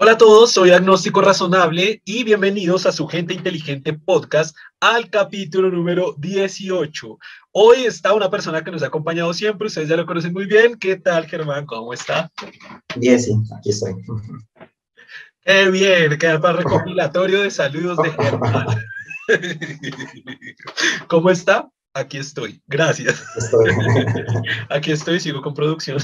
Hola a todos, soy Agnóstico Razonable y bienvenidos a su Gente Inteligente Podcast al capítulo número 18. Hoy está una persona que nos ha acompañado siempre, ustedes ya lo conocen muy bien. ¿Qué tal, Germán? ¿Cómo está? Bien, sí, aquí estoy. Qué bien, queda para recopilatorio de saludos de Germán. ¿Cómo está? Aquí estoy, gracias. Estoy. Aquí estoy, sigo con producción.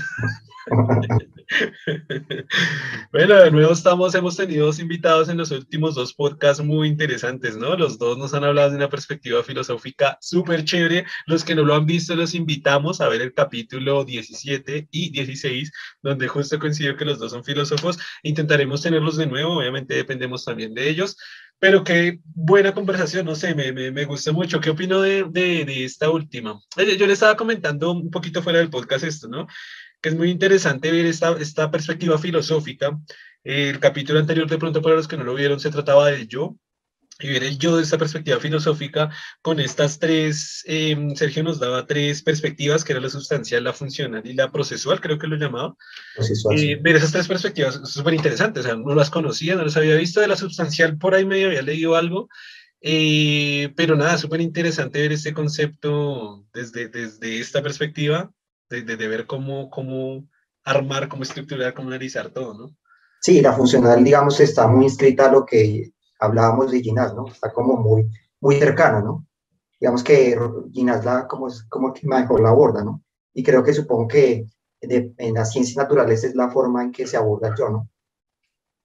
bueno, de nuevo estamos, hemos tenido dos invitados en los últimos dos podcasts muy interesantes, ¿no? Los dos nos han hablado de una perspectiva filosófica súper chévere. Los que no lo han visto, los invitamos a ver el capítulo 17 y 16, donde justo coincidió que los dos son filósofos. Intentaremos tenerlos de nuevo, obviamente dependemos también de ellos. Pero qué buena conversación, no sé, me, me, me gustó mucho. ¿Qué opino de, de, de esta última? Yo le estaba comentando un poquito fuera del podcast esto, ¿no? que es muy interesante ver esta, esta perspectiva filosófica. El capítulo anterior, de pronto, para los que no lo vieron, se trataba del yo, y ver el yo de esta perspectiva filosófica con estas tres, em, Sergio nos daba tres perspectivas, que era la sustancial, la funcional y la procesual, creo que lo llamaba. Procesual, eh, Ver esas tres perspectivas súper interesantes, o sea, no las conocía, no las había visto, de la sustancial por ahí medio había leído algo, eh, pero nada, súper interesante ver este concepto desde, desde esta perspectiva de, de, ver cómo, cómo armar, cómo estructurar, cómo analizar todo, ¿no? Sí, la funcional, digamos, está muy inscrita a lo que hablábamos de Ginás, ¿no? Está como muy, muy cercano, ¿no? Digamos que Ginás la, como, como que mejor la aborda, ¿no? Y creo que supongo que en las ciencias naturales es la forma en que se aborda yo, ¿no?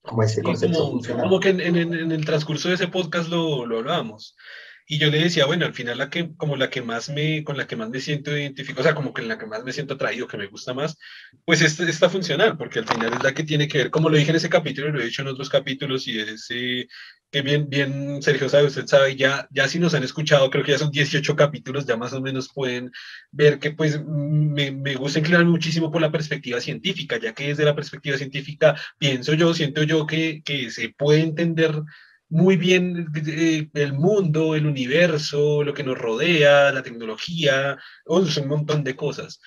Como ese concepto funcional. Como que en, en, en, el transcurso de ese podcast lo, lo hablábamos. Y yo le decía, bueno, al final la que, como la que más me, con la que más me siento identificado, o sea, como que en la que más me siento atraído, que me gusta más, pues esta está funcional, porque al final es la que tiene que ver, como lo dije en ese capítulo, lo he dicho en otros capítulos, y es que bien, bien, Sergio sabe, usted sabe, ya, ya si nos han escuchado, creo que ya son 18 capítulos, ya más o menos pueden ver que pues me, me gusta inclinar muchísimo por la perspectiva científica, ya que desde la perspectiva científica pienso yo, siento yo que, que se puede entender muy bien eh, el mundo, el universo, lo que nos rodea, la tecnología, un montón de cosas.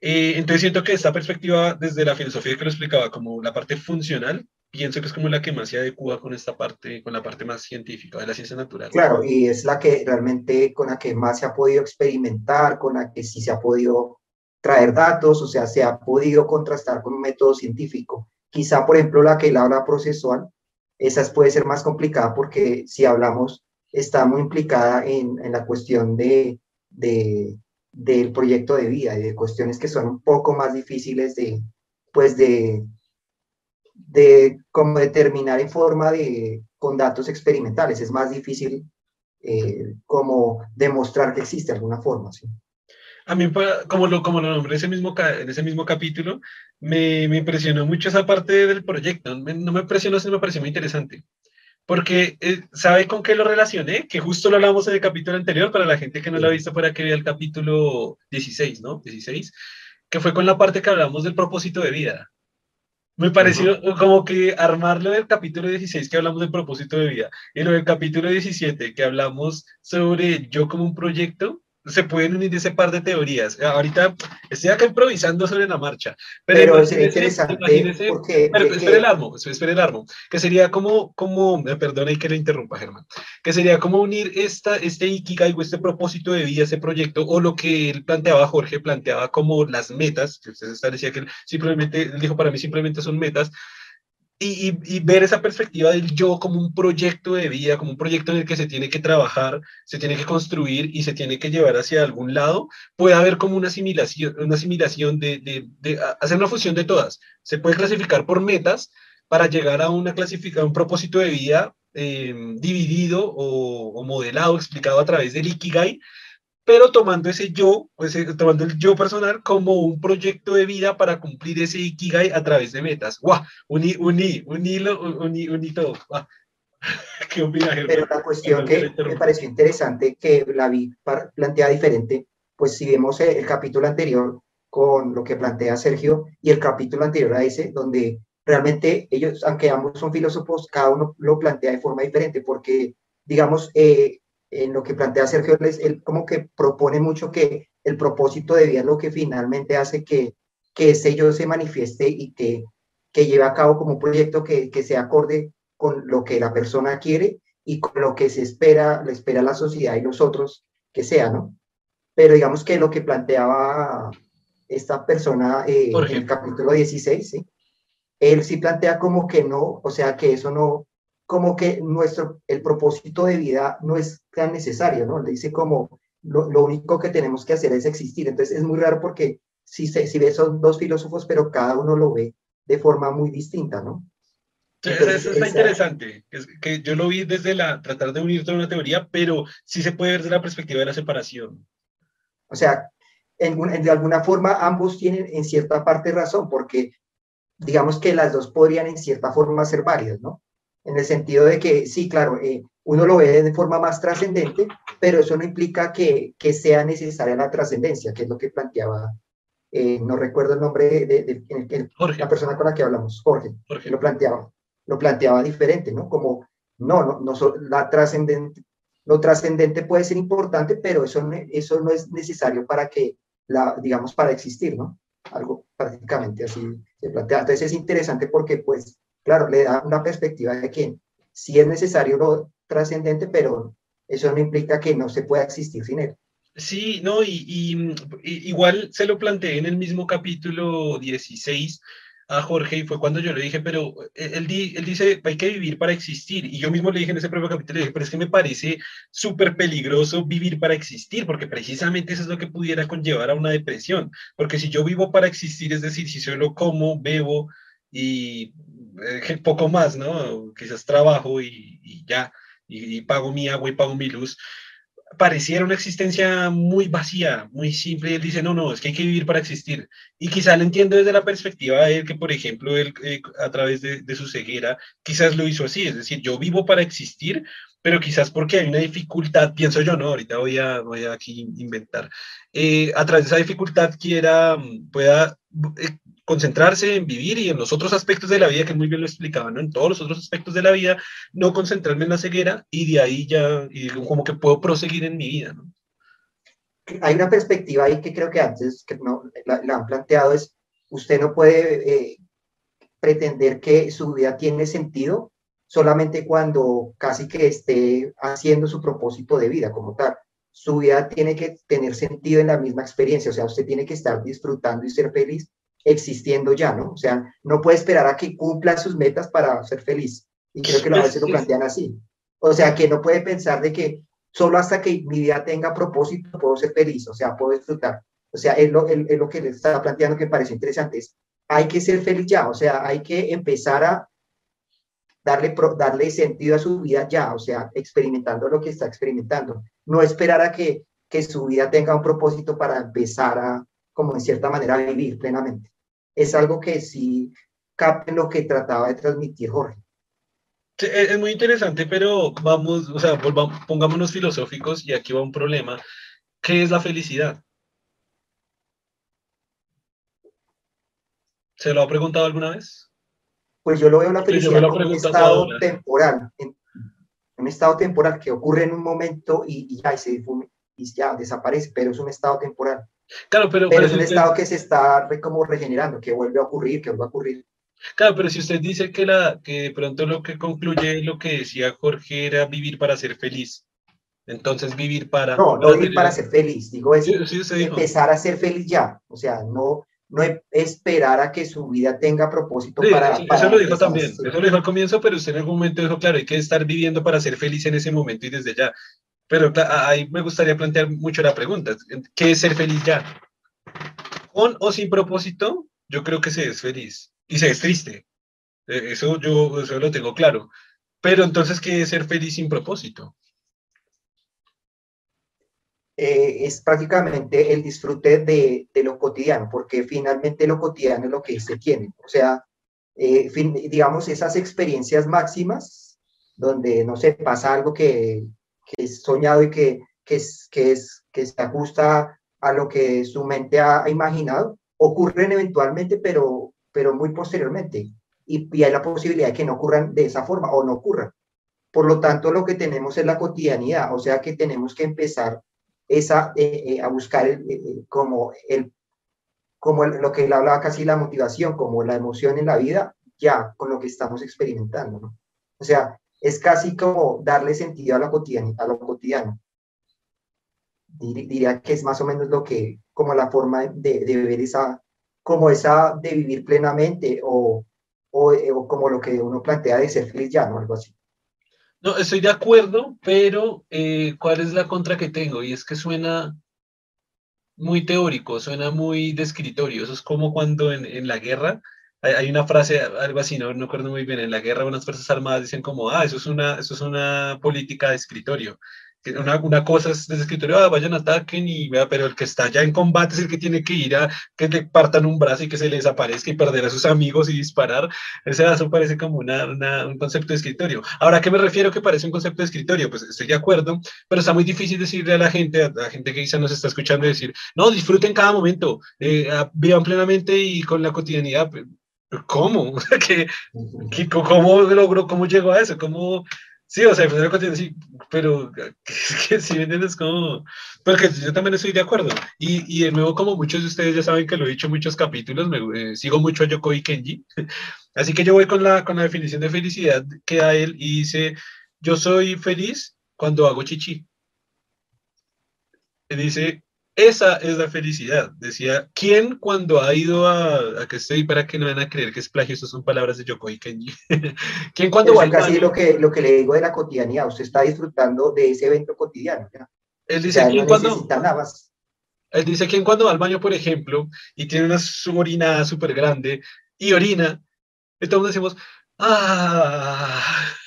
Eh, entonces siento que esta perspectiva desde la filosofía que lo explicaba como la parte funcional, pienso que es como la que más se adecua con esta parte, con la parte más científica de la ciencia natural. Claro, y es la que realmente con la que más se ha podido experimentar, con la que sí se ha podido traer datos, o sea, se ha podido contrastar con un método científico. Quizá, por ejemplo, la que él habla procesual, esa puede ser más complicada porque si hablamos, está muy implicada en, en la cuestión de, de, del proyecto de vida y de cuestiones que son un poco más difíciles de, pues de, de como determinar en forma de, con datos experimentales. Es más difícil eh, como demostrar que existe alguna forma. ¿sí? A mí, como lo, como lo nombré ese mismo, en ese mismo capítulo, me, me impresionó mucho esa parte del proyecto. no me impresionó, sino me pareció muy interesante. Porque, eh, ¿sabe con qué lo relacioné? Que justo lo hablamos en el capítulo anterior, para la gente que no lo ha visto, para que vea el capítulo 16, ¿no? 16, que fue con la parte que hablamos del propósito de vida. Me pareció como que armarlo del capítulo 16 que hablamos del propósito de vida y lo del capítulo 17 que hablamos sobre yo como un proyecto, se pueden unir ese par de teorías. Ahorita estoy acá improvisando sobre la marcha. Pero, es interesante porque, pero, espere el armo, espere el armo, que sería como, como, me perdona y que le interrumpa, Germán, que sería como unir esta, este Ikigai o este propósito de vida, ese proyecto, o lo que él planteaba, Jorge planteaba como las metas, que usted decía que simplemente, él dijo para mí simplemente son metas, y, ver esa perspectiva del yo como un proyecto de vida, como un proyecto en el que se tiene que trabajar, se tiene que construir y se tiene que llevar hacia algún lado, puede haber como una asimilación, una asimilación de, de, hacer una fusión de todas. Se puede clasificar por metas para llegar a una clasificación, un propósito de vida eh, dividido o modelado, explicado a través del Ikigai, pero tomando ese yo, pues, eh, tomando el yo personal como un proyecto de vida para cumplir ese Ikigai a través de metas. ¡Guau! Uní, uní, unílo, uní, uní todo. ¿Qué homenaje, Pero la cuestión que me pareció interesante, que la vi planteada diferente, pues si vemos el, capítulo anterior con lo que plantea Sergio y el capítulo anterior a ese, donde realmente ellos, aunque ambos son filósofos, cada uno lo plantea de forma diferente, porque, digamos, eh, en lo que plantea Sergio, él como que propone mucho que el propósito de vida es lo que finalmente hace que, que ese yo se manifieste y que, que lleve a cabo como un proyecto que, que sea acorde con lo que la persona quiere y con lo que se espera, le espera la sociedad y nosotros que sea, ¿no? Pero digamos que lo que planteaba esta persona eh, en el capítulo 16, ¿sí? él sí plantea como que no, o sea, que eso no, como que nuestro, el propósito de vida no es tan necesario, ¿no? Le dice como lo, lo único que tenemos que hacer es existir. Entonces es muy raro porque si, se, si ves son dos filósofos, pero cada uno lo ve de forma muy distinta, ¿no? eso está interesante, es que yo lo vi desde la, tratar de unir toda una teoría, pero sí se puede ver desde la perspectiva de la separación. O sea, en, de alguna forma ambos tienen en cierta parte razón, porque digamos que las dos podrían en cierta forma ser válidas, ¿no? En el sentido de que, sí, claro, eh, uno lo ve de forma más trascendente, pero eso no implica que, que sea necesaria la trascendencia, que es lo que planteaba eh, no recuerdo el nombre de, la persona con la que hablamos, Jorge, Jorge, lo planteaba, lo planteaba diferente, ¿no? Como, no, no, no la trascendente, lo trascendente puede ser importante, pero eso, eso no es necesario para que, la, digamos, para existir, ¿no? Algo prácticamente así se plantea. Entonces es interesante porque, pues, claro, le da una perspectiva de que sí es necesario lo trascendente, pero eso no implica que no se pueda existir sin él. Sí, no, y, igual se lo planteé en el mismo capítulo 16 a Jorge y fue cuando yo le dije, pero él, él dice, hay que vivir para existir. Y yo mismo le dije en ese propio capítulo, dije, pero es que me parece súper peligroso vivir para existir, porque precisamente eso es lo que pudiera conllevar a una depresión. Porque si yo vivo para existir, es decir, si solo como, bebo y eh, poco más, ¿no? Quizás trabajo y, ya, y pago mi agua y pago mi luz pareciera una existencia muy vacía, muy simple, y él dice, no, no, es que hay que vivir para existir. Y quizá lo entiendo desde la perspectiva de él, que por ejemplo, él eh, a través de, su ceguera, quizás lo hizo así, es decir, yo vivo para existir, pero quizás porque hay una dificultad, pienso yo, no, ahorita voy a, voy a aquí inventar, eh, a través de esa dificultad quiera, pueda eh, concentrarse en vivir y en los otros aspectos de la vida, que muy bien lo explicaba, ¿no? En todos los otros aspectos de la vida, no concentrarme en la ceguera y de ahí ya, y como que puedo proseguir en mi vida, ¿no? Hay una perspectiva ahí que creo que antes que no, la, han planteado, es usted no puede eh, pretender que su vida tiene sentido solamente cuando casi que esté haciendo su propósito de vida como tal. Su vida tiene que tener sentido en la misma experiencia, o sea, usted tiene que estar disfrutando y ser feliz existiendo ya, ¿no? O sea, no puede esperar a que cumpla sus metas para ser feliz. Y creo que a veces lo plantean así. O sea, que no puede pensar de que solo hasta que mi vida tenga propósito puedo ser feliz, o sea, puedo disfrutar. O sea, es lo, es, lo que le estaba planteando que me parece interesante. Es, hay que ser feliz ya, o sea, hay que empezar a darle, darle sentido a su vida ya, o sea, experimentando lo que está experimentando. No esperar a que, que su vida tenga un propósito para empezar a, como en cierta manera, vivir plenamente es algo que sí capta lo que trataba de transmitir Jorge. es muy interesante, pero vamos, o sea, volvamos, pongámonos filosóficos y aquí va un problema. ¿Qué es la felicidad? ¿Se lo ha preguntado alguna vez? Pues yo lo veo la felicidad como un estado temporal, un estado temporal que ocurre en un momento y, ya se difume, y ya desaparece, pero es un estado temporal. Claro, pero, pero, es un estado que se está como regenerando, que vuelve a ocurrir, que vuelve a ocurrir. Claro, pero si usted dice que, la, que de pronto lo que concluye lo que decía Jorge era vivir para ser feliz, entonces vivir para... No, no vivir para ser feliz, digo, es empezar a ser feliz ya, o sea, no, no esperar a que su vida tenga propósito para, Eso lo dijo también, eso lo dijo al comienzo, pero usted en algún momento dijo, claro, hay que estar viviendo para ser feliz en ese momento y desde ya. Pero ahí me gustaría plantear mucho la pregunta, ¿qué es ser feliz ya? ¿Con o sin propósito? Yo creo que se es feliz y se es triste. E, eso yo eso lo tengo claro. Pero entonces, ¿qué es ser feliz sin propósito? Eh, es prácticamente el disfrute de, de, lo cotidiano, porque finalmente lo cotidiano es lo que se tiene. O sea, eh, digamos, esas experiencias máximas donde, no sé, pasa algo que, que es soñado y que, que, es, que, es, que se ajusta a lo que su mente ha imaginado, ocurren eventualmente, pero, pero muy posteriormente. Y, hay la posibilidad de que no ocurran de esa forma o no ocurran. Por lo tanto, lo que tenemos es la cotidianidad, o sea que tenemos que empezar esa, eh, eh, a buscar el, eh, como, el, como lo que él hablaba casi la motivación, como la emoción en la vida, ya con lo que estamos experimentando, ¿no? O sea, es casi como darle sentido a lo cotidiano. A lo cotidiano. Diría que es más o menos lo que, como la forma de, de ver esa, como esa de vivir plenamente o, o, o, como lo que uno plantea de ser feliz ya, ¿no? Algo así. No, estoy de acuerdo, pero eh, ¿cuál es la contra que tengo? Y es que suena muy teórico, suena muy de escritorio. Eso es como cuando en, en la guerra hay, una frase, algo así, no, no acuerdo muy bien, en la guerra unas fuerzas armadas dicen como, ah, eso es una, eso es una política de escritorio. Una, una, cosa es desde escritorio, ah, vayan, ataquen, y pero el que está ya en combate es el que tiene que ir a que le partan un brazo y que se le desaparezca y perder a sus amigos y disparar. Ese eso parece como una, una, un concepto de escritorio. Ahora, ¿a qué me refiero que parece un concepto de escritorio? Pues estoy de acuerdo, pero está muy difícil decirle a la gente, a la gente que quizá nos está escuchando, decir, no, disfruten cada momento, eh, vivan plenamente y con la cotidianidad. ¿Cómo? ¿Qué, qué, ¿Cómo logró, cómo llegó a eso? ¿Cómo, Sí, o sea, pues, sí, pero que si entiendes como, porque yo también estoy de acuerdo. Y, y de nuevo, como muchos de ustedes ya saben que lo he dicho en muchos capítulos, me, eh, sigo mucho a Yokoi Kenji. Así que yo voy con la, con la definición de felicidad que da él y dice, yo soy feliz cuando hago chichi. Y dice, esa es la felicidad. Decía, ¿quién cuando ha ido a, a que estoy para que no van a creer que es plagio? Esas son palabras de Yokoi Kenji. ¿Quién cuando va casi lo que, lo que le digo de la cotidianidad. Usted está disfrutando de ese evento cotidiano. ¿ya? Él dice, o sea, ¿quién no cuando... Nada más. Él dice, ¿quién cuando va al baño, por ejemplo, y tiene una orinada súper grande y orina? Y todos decimos, ¡ah!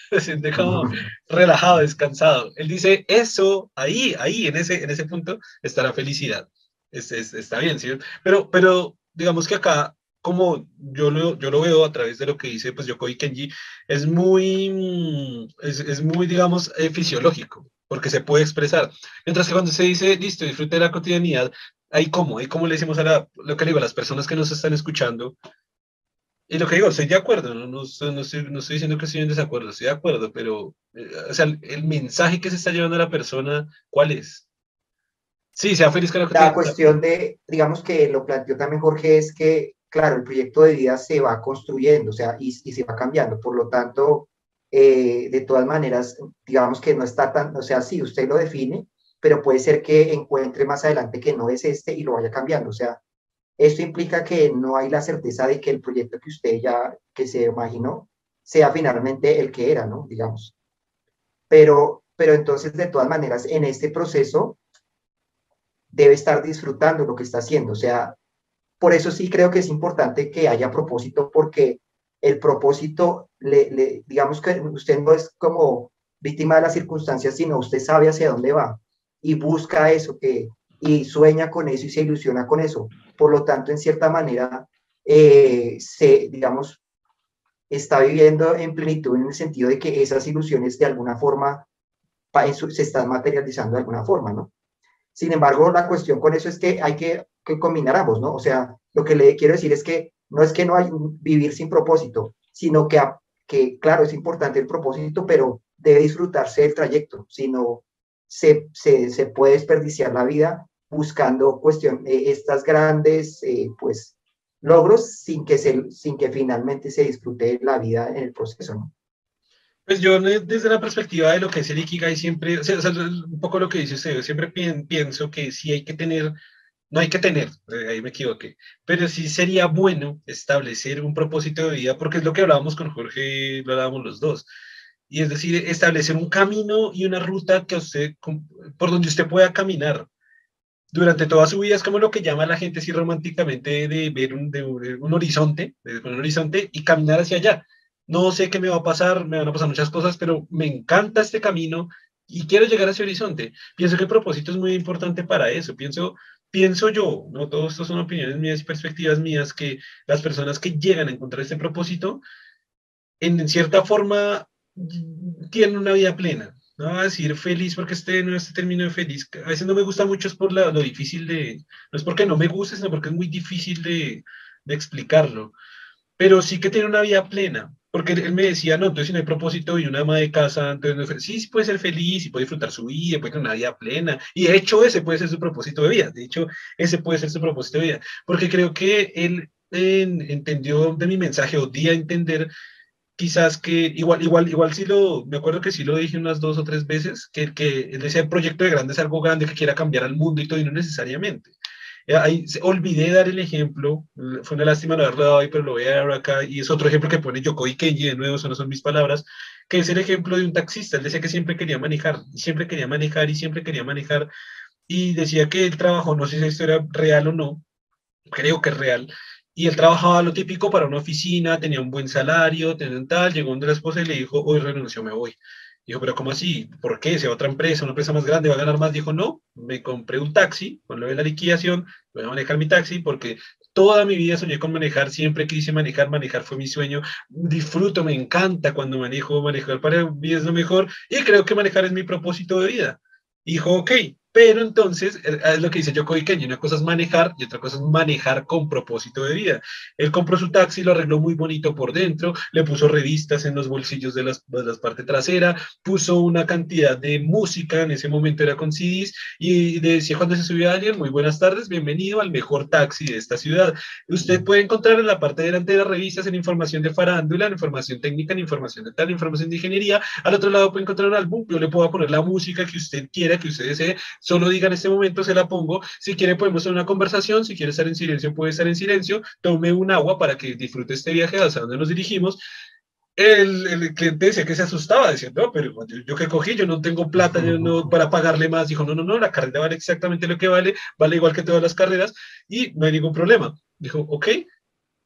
Se siente como relajado, descansado. Él dice, eso, ahí, ahí, en ese, en ese punto está la felicidad. Es, es, está bien, ¿sí? Pero, pero digamos que acá, como yo lo, yo lo veo a través de lo que dice pues Yokoi Kenji, es muy, es, es muy, digamos, eh, fisiológico, porque se puede expresar. Mientras que cuando se dice, listo, disfrute de la cotidianidad, ahí como, ahí como le decimos a lo que le digo a las personas que nos están escuchando, y lo que digo, estoy de acuerdo, no, no, no, estoy, no estoy diciendo que estoy en desacuerdo, estoy de acuerdo, pero, eh, o sea, el, el, mensaje que se está llevando a la persona, ¿cuál es? Sí, sea feliz con lo que La cuestión de, digamos que lo planteó también Jorge, es que, claro, el proyecto de vida se va construyendo, o sea, y, y se va cambiando, por lo tanto, eh, de todas maneras, digamos que no está tan, o sea, sí, usted lo define, pero puede ser que encuentre más adelante que no es este y lo vaya cambiando, o sea, esto implica que no hay la certeza de que el proyecto que usted ya, que se imaginó, sea finalmente el que era, ¿no? Digamos. Pero, pero entonces, de todas maneras, en este proceso debe estar disfrutando lo que está haciendo. O sea, por eso sí creo que es importante que haya propósito, porque el propósito, le, digamos que usted no es como víctima de las circunstancias, sino usted sabe hacia dónde va y busca eso que, y sueña con eso y se ilusiona con eso. Por lo tanto, en cierta manera, eh, se, digamos, está viviendo en plenitud en el sentido de que esas ilusiones de alguna forma se están materializando de alguna forma, ¿no? Sin embargo, la cuestión con eso es que hay que, que combinar ambos, ¿no? O sea, lo que le quiero decir es que no es que no hay vivir sin propósito, sino que, que claro, es importante el propósito, pero debe disfrutarse el trayecto, sino se, se, se puede desperdiciar la vida buscando cuestión, eh, estas grandes eh, pues, logros sin que, se, sin que finalmente se disfrute la vida en el proceso. ¿no? Pues yo desde la perspectiva de lo que es el Ikigai siempre, o sea, un poco lo que dice usted, yo siempre pienso que sí hay que tener, no hay que tener, eh, ahí me equivoqué, pero sí sería bueno establecer un propósito de vida, porque es lo que hablábamos con Jorge, lo hablábamos los dos, y es decir, establecer un camino y una ruta que usted, por donde usted pueda caminar durante toda su vida, es como lo que llama la gente así románticamente de ver un, de un horizonte, de un horizonte y caminar hacia allá. No sé qué me va a pasar, me van a pasar muchas cosas, pero me encanta este camino y quiero llegar a ese horizonte. Pienso que el propósito es muy importante para eso. Pienso, pienso yo, no todo esto son opiniones mías perspectivas mías, que las personas que llegan a encontrar este propósito, en cierta forma tienen una vida plena. No va a decir feliz porque este no este término de feliz. A veces no me gusta mucho, es por la, lo difícil de. No es porque no me guste, sino porque es muy difícil de, de explicarlo. Pero sí que tiene una vida plena. Porque él me decía, no, entonces si no hay propósito y una ama de casa, entonces no sí, sí puede ser feliz y puede disfrutar su vida, puede tener una vida plena. Y de hecho ese puede ser su propósito de vida. De hecho, ese puede ser su propósito de vida. Porque creo que él entendió de mi mensaje o a entender quizás que igual, igual, igual sí lo, me acuerdo que sí lo dije unas dos o tres veces, que, que el proyecto de grande es algo grande que quiera cambiar al mundo y todo, y no necesariamente. Eh, ahí olvidé dar el ejemplo, fue una lástima no haberlo dado ahí, pero lo voy a dar acá, y es otro ejemplo que pone Yokoi Kenji, de nuevo, eso no son mis palabras, que es el ejemplo de un taxista, él decía que siempre quería manejar, siempre quería manejar, y siempre quería manejar, y decía que él trabajó, no sé si esto era real o no, creo que es real, y él trabajaba lo típico para una oficina, tenía un buen salario, tenía tal, llegó donde la esposa y le dijo, hoy renunció, me voy. Dijo, pero ¿cómo así? ¿Por qué? ¿Se va a otra empresa, una empresa más grande, va a ganar más? Dijo, no, me compré un taxi, con lo de la liquidación, voy a manejar mi taxi porque toda mi vida soñé con manejar, siempre quise manejar, manejar fue mi sueño, disfruto, me encanta cuando manejo, manejar para mí es lo mejor y creo que manejar es mi propósito de vida. Dijo, ok, pero entonces, eh, es lo que dice Yoko Kenji, una cosa es manejar y otra cosa es manejar con propósito de vida. Él compró su taxi, lo arregló muy bonito por dentro, le puso revistas en los bolsillos de las, de las partes traseras, puso una cantidad de música, en ese momento era con CDs, y decía cuando se subió alguien, muy buenas tardes, bienvenido al mejor taxi de esta ciudad. Usted puede encontrar en la parte delante de revistas en información de farándula, en información técnica, en información de tal, información de ingeniería. Al otro lado puede encontrar un álbum, yo le puedo poner la música que usted quiera, que usted desee Solo diga en este momento, se la pongo. Si quiere, podemos hacer una conversación. Si quiere estar en silencio, puede estar en silencio. Tome un agua para que disfrute este viaje hacia donde nos dirigimos. El, cliente decía que se asustaba, diciendo, no, pero yo, yo, que cogí, yo no tengo plata yo no, para pagarle más. Dijo, no, no, no, la carrera vale exactamente lo que vale, vale igual que todas las carreras y no hay ningún problema. Dijo, ok,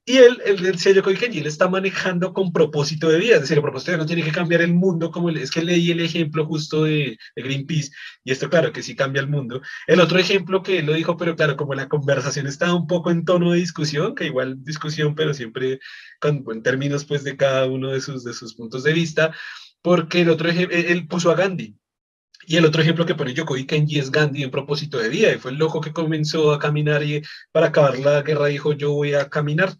y él, el, el sello Kenji, él está manejando con propósito de vida, es decir, el propósito de no tiene que cambiar el mundo, como es que leí el ejemplo justo de, de, Greenpeace, y esto claro que sí cambia el mundo. El otro ejemplo que él lo dijo, pero claro, como la conversación está un poco en tono de discusión, que igual discusión, pero siempre con, en términos pues de cada uno de sus, de sus puntos de vista, porque el otro ejemplo, él puso a Gandhi, y el otro ejemplo que pone Yokoi Kenji es Gandhi en propósito de vida, y fue el loco que comenzó a caminar y para acabar la guerra dijo yo voy a caminar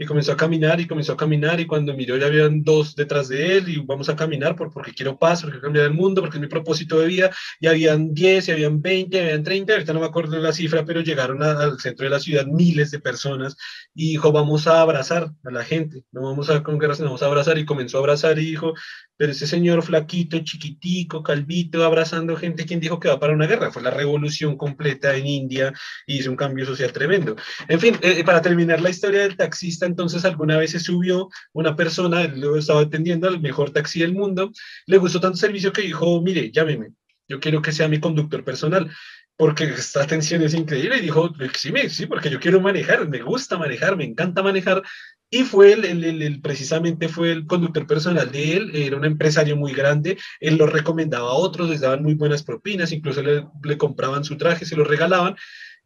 y comenzó a caminar y comenzó a caminar y cuando miró ya habían dos detrás de él y vamos a caminar por, porque quiero paz, porque quiero cambiar el mundo, porque es mi propósito de vida y habían 10, y habían 20, y habían 30, ahorita no me acuerdo la cifra, pero llegaron a, al centro de la ciudad miles de personas y dijo vamos a abrazar a la gente, no vamos a con guerras, vamos a abrazar y comenzó a abrazar y dijo, pero ese señor flaquito, chiquitico, calvito, abrazando gente, ¿quién dijo que va para una guerra? Fue la revolución completa en India y hizo un cambio social tremendo. En fin, eh, para terminar la historia del taxista, entonces alguna vez se subió una persona, lo estaba atendiendo al mejor taxi del mundo, le gustó tanto el servicio que dijo, mire, llámeme, yo quiero que sea mi conductor personal, porque esta atención es increíble, y dijo, sí, sí, porque yo quiero manejar, me gusta manejar, me encanta manejar, y fue el, el, el, precisamente fue el conductor personal de él, era un empresario muy grande, él lo recomendaba a otros, les daban muy buenas propinas, incluso le, le compraban su traje, se lo regalaban,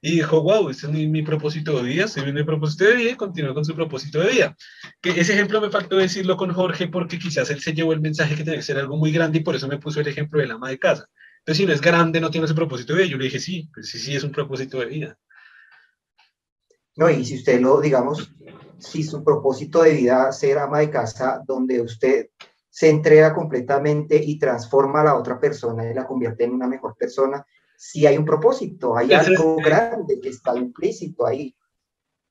y dijo, wow, este es mi, mi propósito de vida, se viene mi propósito de vida y continuó con su propósito de vida. Ese ejemplo me faltó decirlo con Jorge porque quizás él se llevó el mensaje que tenía que ser algo muy grande y por eso me puso el ejemplo del ama de casa. Entonces, si no es grande, no tiene ese propósito de vida. Yo le dije, sí, pues sí, sí, es un propósito de vida. No, y si usted lo, digamos, si su propósito de vida ser ama de casa, donde usted se entrega completamente y transforma a la otra persona y la convierte en una mejor persona, si hay un propósito, hay algo grande que está implícito ahí.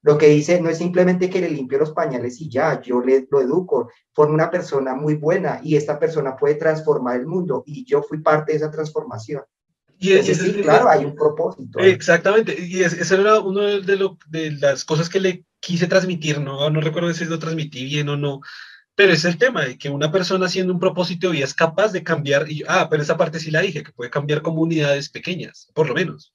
Lo que dice no es simplemente que le limpio los pañales y ya, yo le lo educo, formo una persona muy buena y esta persona puede transformar el mundo y yo fui parte de esa transformación. Y es, es, sí, claro, hay un propósito. Exactamente, y eso era una de, lo, de, las cosas que le quise transmitir, no, no recuerdo si lo transmití bien o no, pero es el tema de que una persona haciendo un propósito y es capaz de cambiar, y, ah, pero esa parte sí la dije, que puede cambiar comunidades pequeñas, por lo menos.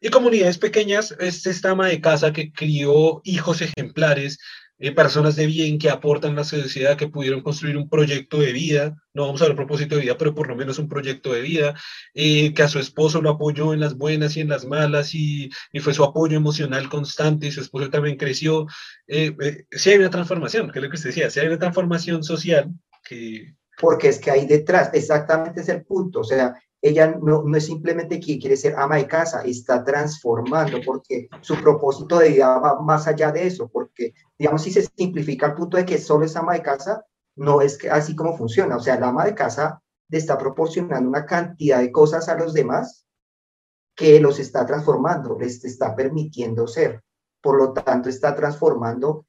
Y comunidades pequeñas es esta ama de casa que crió hijos ejemplares, eh, personas de bien que aportan a la sociedad, que pudieron construir un proyecto de vida, no vamos a ver propósito de vida, pero por lo menos un proyecto de vida, eh, que a su esposo lo apoyó en las buenas y en las malas y, y fue su apoyo emocional constante y su esposo también creció. Eh, eh, sí hay una transformación, que es lo que usted decía, sí hay una transformación social que... Porque es que hay detrás, exactamente es el punto, o sea, ella no, no, es simplemente que quiere ser ama de casa, está transformando porque su propósito de vida va más allá de eso, porque digamos si se simplifica el punto de que solo es ama de casa, no es que así como funciona, o sea, la ama de casa le está proporcionando una cantidad de cosas a los demás que los está transformando, les está permitiendo ser, por lo tanto está transformando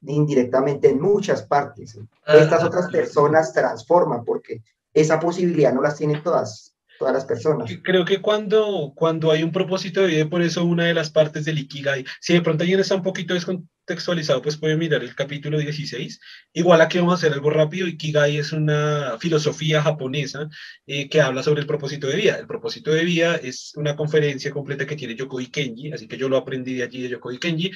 indirectamente en muchas partes. Estas otras personas transforman porque esa posibilidad no las tienen todas todas las personas. Creo que cuando, cuando hay un propósito de vida, por eso una de las partes del Ikigai, si de pronto alguien está un poquito descontextualizado, pues puede mirar el capítulo 16. Igual aquí vamos a hacer algo rápido. Ikigai es una filosofía japonesa eh, que habla sobre el propósito de vida. El propósito de vida es una conferencia completa que tiene Yokoi Kenji, así que yo lo aprendí de allí de Yokoi Kenji,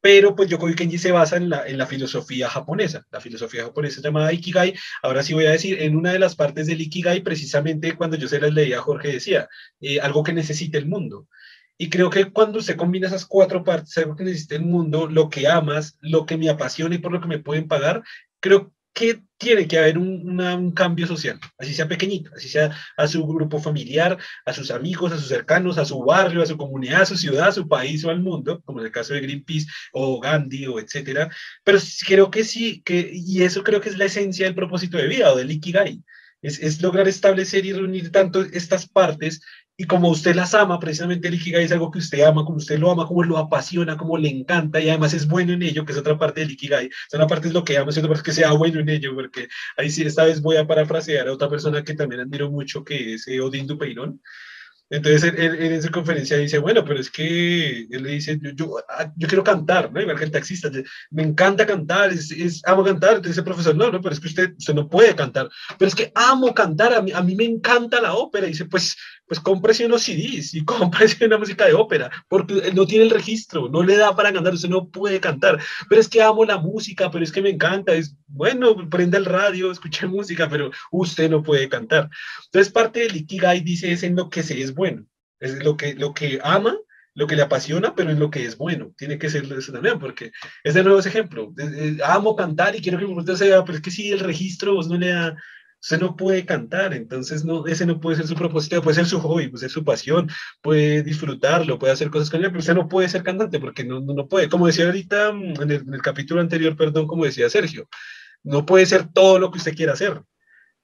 pero pues Yokoi Kenji se basa en la, en la filosofía japonesa, la filosofía japonesa llamada Ikigai. Ahora sí voy a decir, en una de las partes del Ikigai, precisamente cuando yo se las leía, Jorge decía, eh, algo que necesita el mundo. Y creo que cuando se combina esas cuatro partes, algo que necesita el mundo, lo que amas, lo que me apasiona y por lo que me pueden pagar, creo que tiene que haber un, cambio social, así sea pequeñito, así sea a su grupo familiar, a sus amigos, a sus cercanos, a su barrio, a su comunidad, a su ciudad, a su país o al mundo, como en el caso de Greenpeace o Gandhi o etcétera. Pero creo que sí, que, y eso creo que es la esencia del propósito de vida o del Ikigai. Es, es, lograr establecer y reunir tanto estas partes y como usted las ama, precisamente el Ikigai es algo que usted ama, como usted lo ama, como lo apasiona, como le encanta y además es bueno en ello, que es otra parte del Ikigai. O sea, una parte es lo que ama, es otra parte es que sea bueno en ello, porque ahí sí, esta vez voy a parafrasear a otra persona que también admiro mucho, que es eh, Odín Dupeirón, entonces él, en su conferencia dice, bueno, pero es que él le dice, yo, yo, ah, quiero cantar, ¿no? Igual que el taxista, me encanta cantar, es, amo cantar. Entonces el profesor, no, no, pero es que usted, usted no puede cantar. Pero es que amo cantar, a mí, a mí me encanta la ópera. Y dice, pues, pues cómprese unos CDs y cómprese una música de ópera, porque no tiene el registro, no le da para cantar, usted no puede cantar. Pero es que amo la música, pero es que me encanta. Es, bueno, prenda el radio, escuche música, pero usted no puede cantar. Entonces parte del Ikigai dice es en lo que se es bueno, es lo que, lo que ama, lo que le apasiona, pero en lo que es bueno. Tiene que ser eso también, porque es de nuevo ese ejemplo. amo cantar y quiero que usted sea, pero es que si el registro vos no le da, usted no puede cantar, entonces no, ese no puede ser su propósito, puede ser su hobby, puede ser su pasión, puede disfrutarlo, puede hacer cosas con él, pero usted no puede ser cantante porque no, no, puede. Como decía ahorita mm, en el, en el capítulo anterior, perdón, como decía Sergio, no puede ser todo lo que usted quiera hacer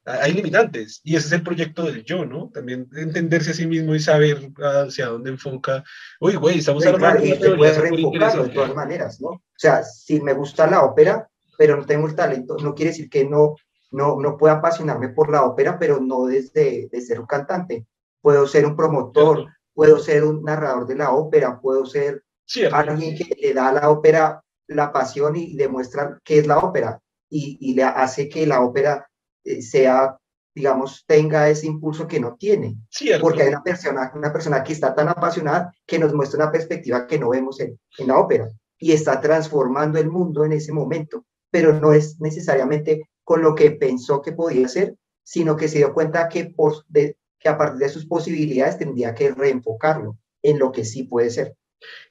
hay limitantes y ese es el proyecto del yo, ¿no? También entenderse a sí mismo y saber hacia dónde enfoca. Uy, güey, estamos sí, hablando de de todas maneras, ¿no? O sea, si me gusta la ópera, pero no tengo el talento, no quiere decir que no, no, no pueda apasionarme por la ópera, pero no desde de ser un cantante. Puedo ser un promotor, puedo ser un narrador de la ópera, puedo ser alguien que le da a la ópera la pasión y demuestra qué es la ópera y, y le hace que la ópera eh, sea, digamos, tenga ese impulso que no tiene. Porque hay una persona, una persona que está tan apasionada que nos muestra una perspectiva que no vemos en, en la ópera y está transformando el mundo en ese momento, pero no es necesariamente con lo que pensó que podía ser, sino que se dio cuenta que, de, que a partir de sus posibilidades tendría que reenfocarlo en lo que sí puede ser.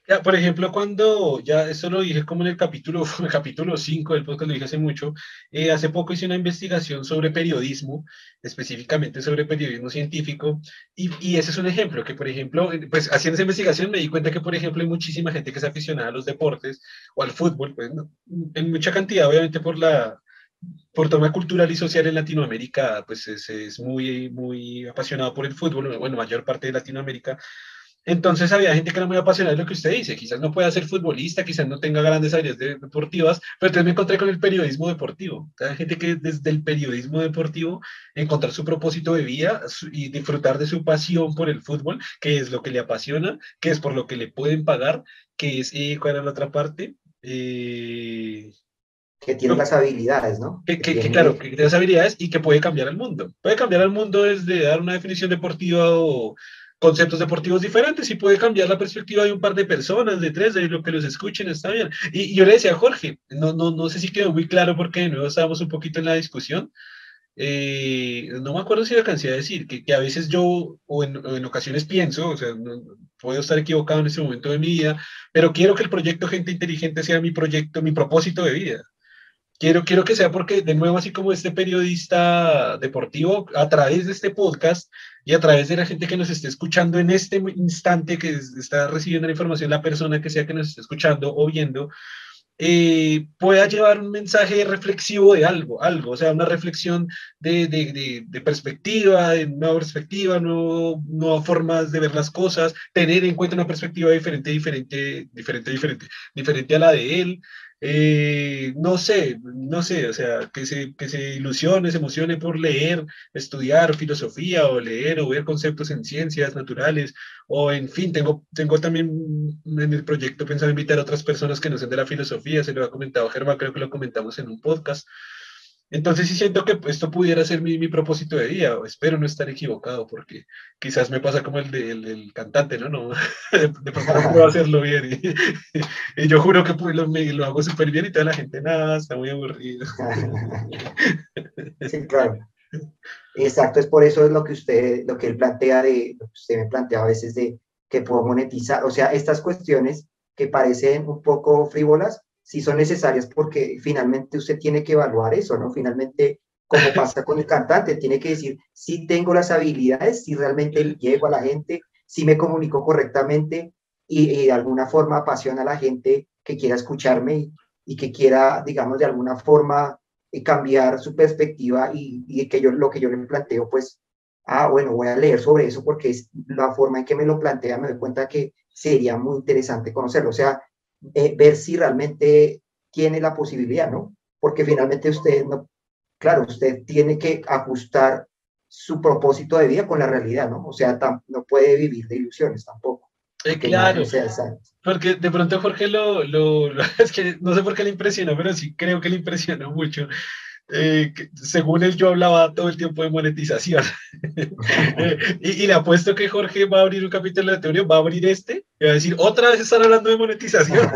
Ya, por ejemplo, cuando, ya eso lo dije como en el capítulo, el capítulo 5 del podcast, lo dije hace mucho, eh, hace poco hice una investigación sobre periodismo, específicamente sobre periodismo científico, y, y, ese es un ejemplo, que por ejemplo, eh, pues haciendo esa investigación me di cuenta que, por ejemplo, hay muchísima gente que es aficionada a los deportes o al fútbol, pues, en mucha cantidad, obviamente por la, por tema cultural y social en Latinoamérica, pues es, es, muy, muy apasionado por el fútbol, bueno, mayor parte de Latinoamérica, entonces había gente que era muy apasionada de lo que usted dice, quizás no pueda ser futbolista, quizás no tenga grandes habilidades deportivas, pero entonces me encontré con el periodismo deportivo. Hay gente que desde el periodismo deportivo encontrar su propósito de vida y disfrutar de su pasión por el fútbol, que es lo que le apasiona, que es por lo que le pueden pagar, que es, eh, ¿cuál era la otra parte? Eh, que tiene las habilidades, ¿no? Que, claro, que tiene las habilidades y que puede cambiar el mundo. Puede cambiar el mundo desde dar una definición deportiva o conceptos deportivos diferentes y puede cambiar la perspectiva de un par de personas, de tres, de lo que los escuchen, está bien. Y, yo le decía a Jorge, no, no, no sé si quedó muy claro porque de nuevo estábamos un poquito en la discusión. Eh, no me acuerdo si la cansé de decir, que, que a veces yo, o en, en ocasiones pienso, o sea, no, puedo estar equivocado en ese momento de mi vida, pero quiero que el proyecto Gente Inteligente sea mi proyecto, mi propósito de vida. Quiero, quiero que sea porque, de nuevo, así como este periodista deportivo, a través de este podcast y a través de la gente que nos esté escuchando en este instante, que está recibiendo la información, la persona que sea que nos esté escuchando o viendo, eh, pueda llevar un mensaje reflexivo de algo, algo, o sea, una reflexión de, de, de, perspectiva, de nueva perspectiva, nuevo, nuevas formas de ver las cosas, tener en cuenta una perspectiva diferente, diferente, diferente, diferente, diferente a la de él, eh, no sé, no sé, o sea, que se, que se ilusione, se emocione por leer, estudiar filosofía o leer o ver conceptos en ciencias naturales, o en fin, tengo, tengo también en el proyecto pensado invitar a otras personas que no sean de la filosofía, se lo ha comentado Germán, creo que lo comentamos en un podcast, entonces sí siento que esto pudiera ser mi, mi propósito de vida, espero no estar equivocado, porque quizás me pasa como el del cantante, ¿no? no de, pronto no puedo hacerlo bien y, yo juro que pues, lo, lo hago súper bien y toda la gente, nada, está muy aburrido. Sí, claro. Exacto, es por eso es lo que usted, lo que él plantea de, lo que usted me plantea a veces de que puedo monetizar, o sea, estas cuestiones que parecen un poco frívolas, si son necesarias porque finalmente usted tiene que evaluar eso, ¿no? Finalmente, como pasa con el cantante, tiene que decir si tengo las habilidades, si realmente llego a la gente, si me comunico correctamente y, de alguna forma apasiona a la gente que quiera escucharme y, que quiera, digamos, de alguna forma eh, cambiar su perspectiva y, y, que yo lo que yo le planteo, pues, ah, bueno, voy a leer sobre eso porque es la forma en que me lo plantea, me doy cuenta que sería muy interesante conocerlo. O sea, eh, ver si realmente tiene la posibilidad, ¿no? Porque finalmente usted, no, claro, usted tiene que ajustar su propósito de vida con la realidad, ¿no? O sea, no puede vivir de ilusiones tampoco. claro, porque de pronto Jorge lo, lo, lo, es que no sé por qué le impresionó, pero sí creo que le impresionó mucho eh, según él yo hablaba todo el tiempo de monetización. Eh, y, le apuesto que Jorge va a abrir un capítulo de teoría, va a abrir este va a decir, otra vez están hablando de monetización.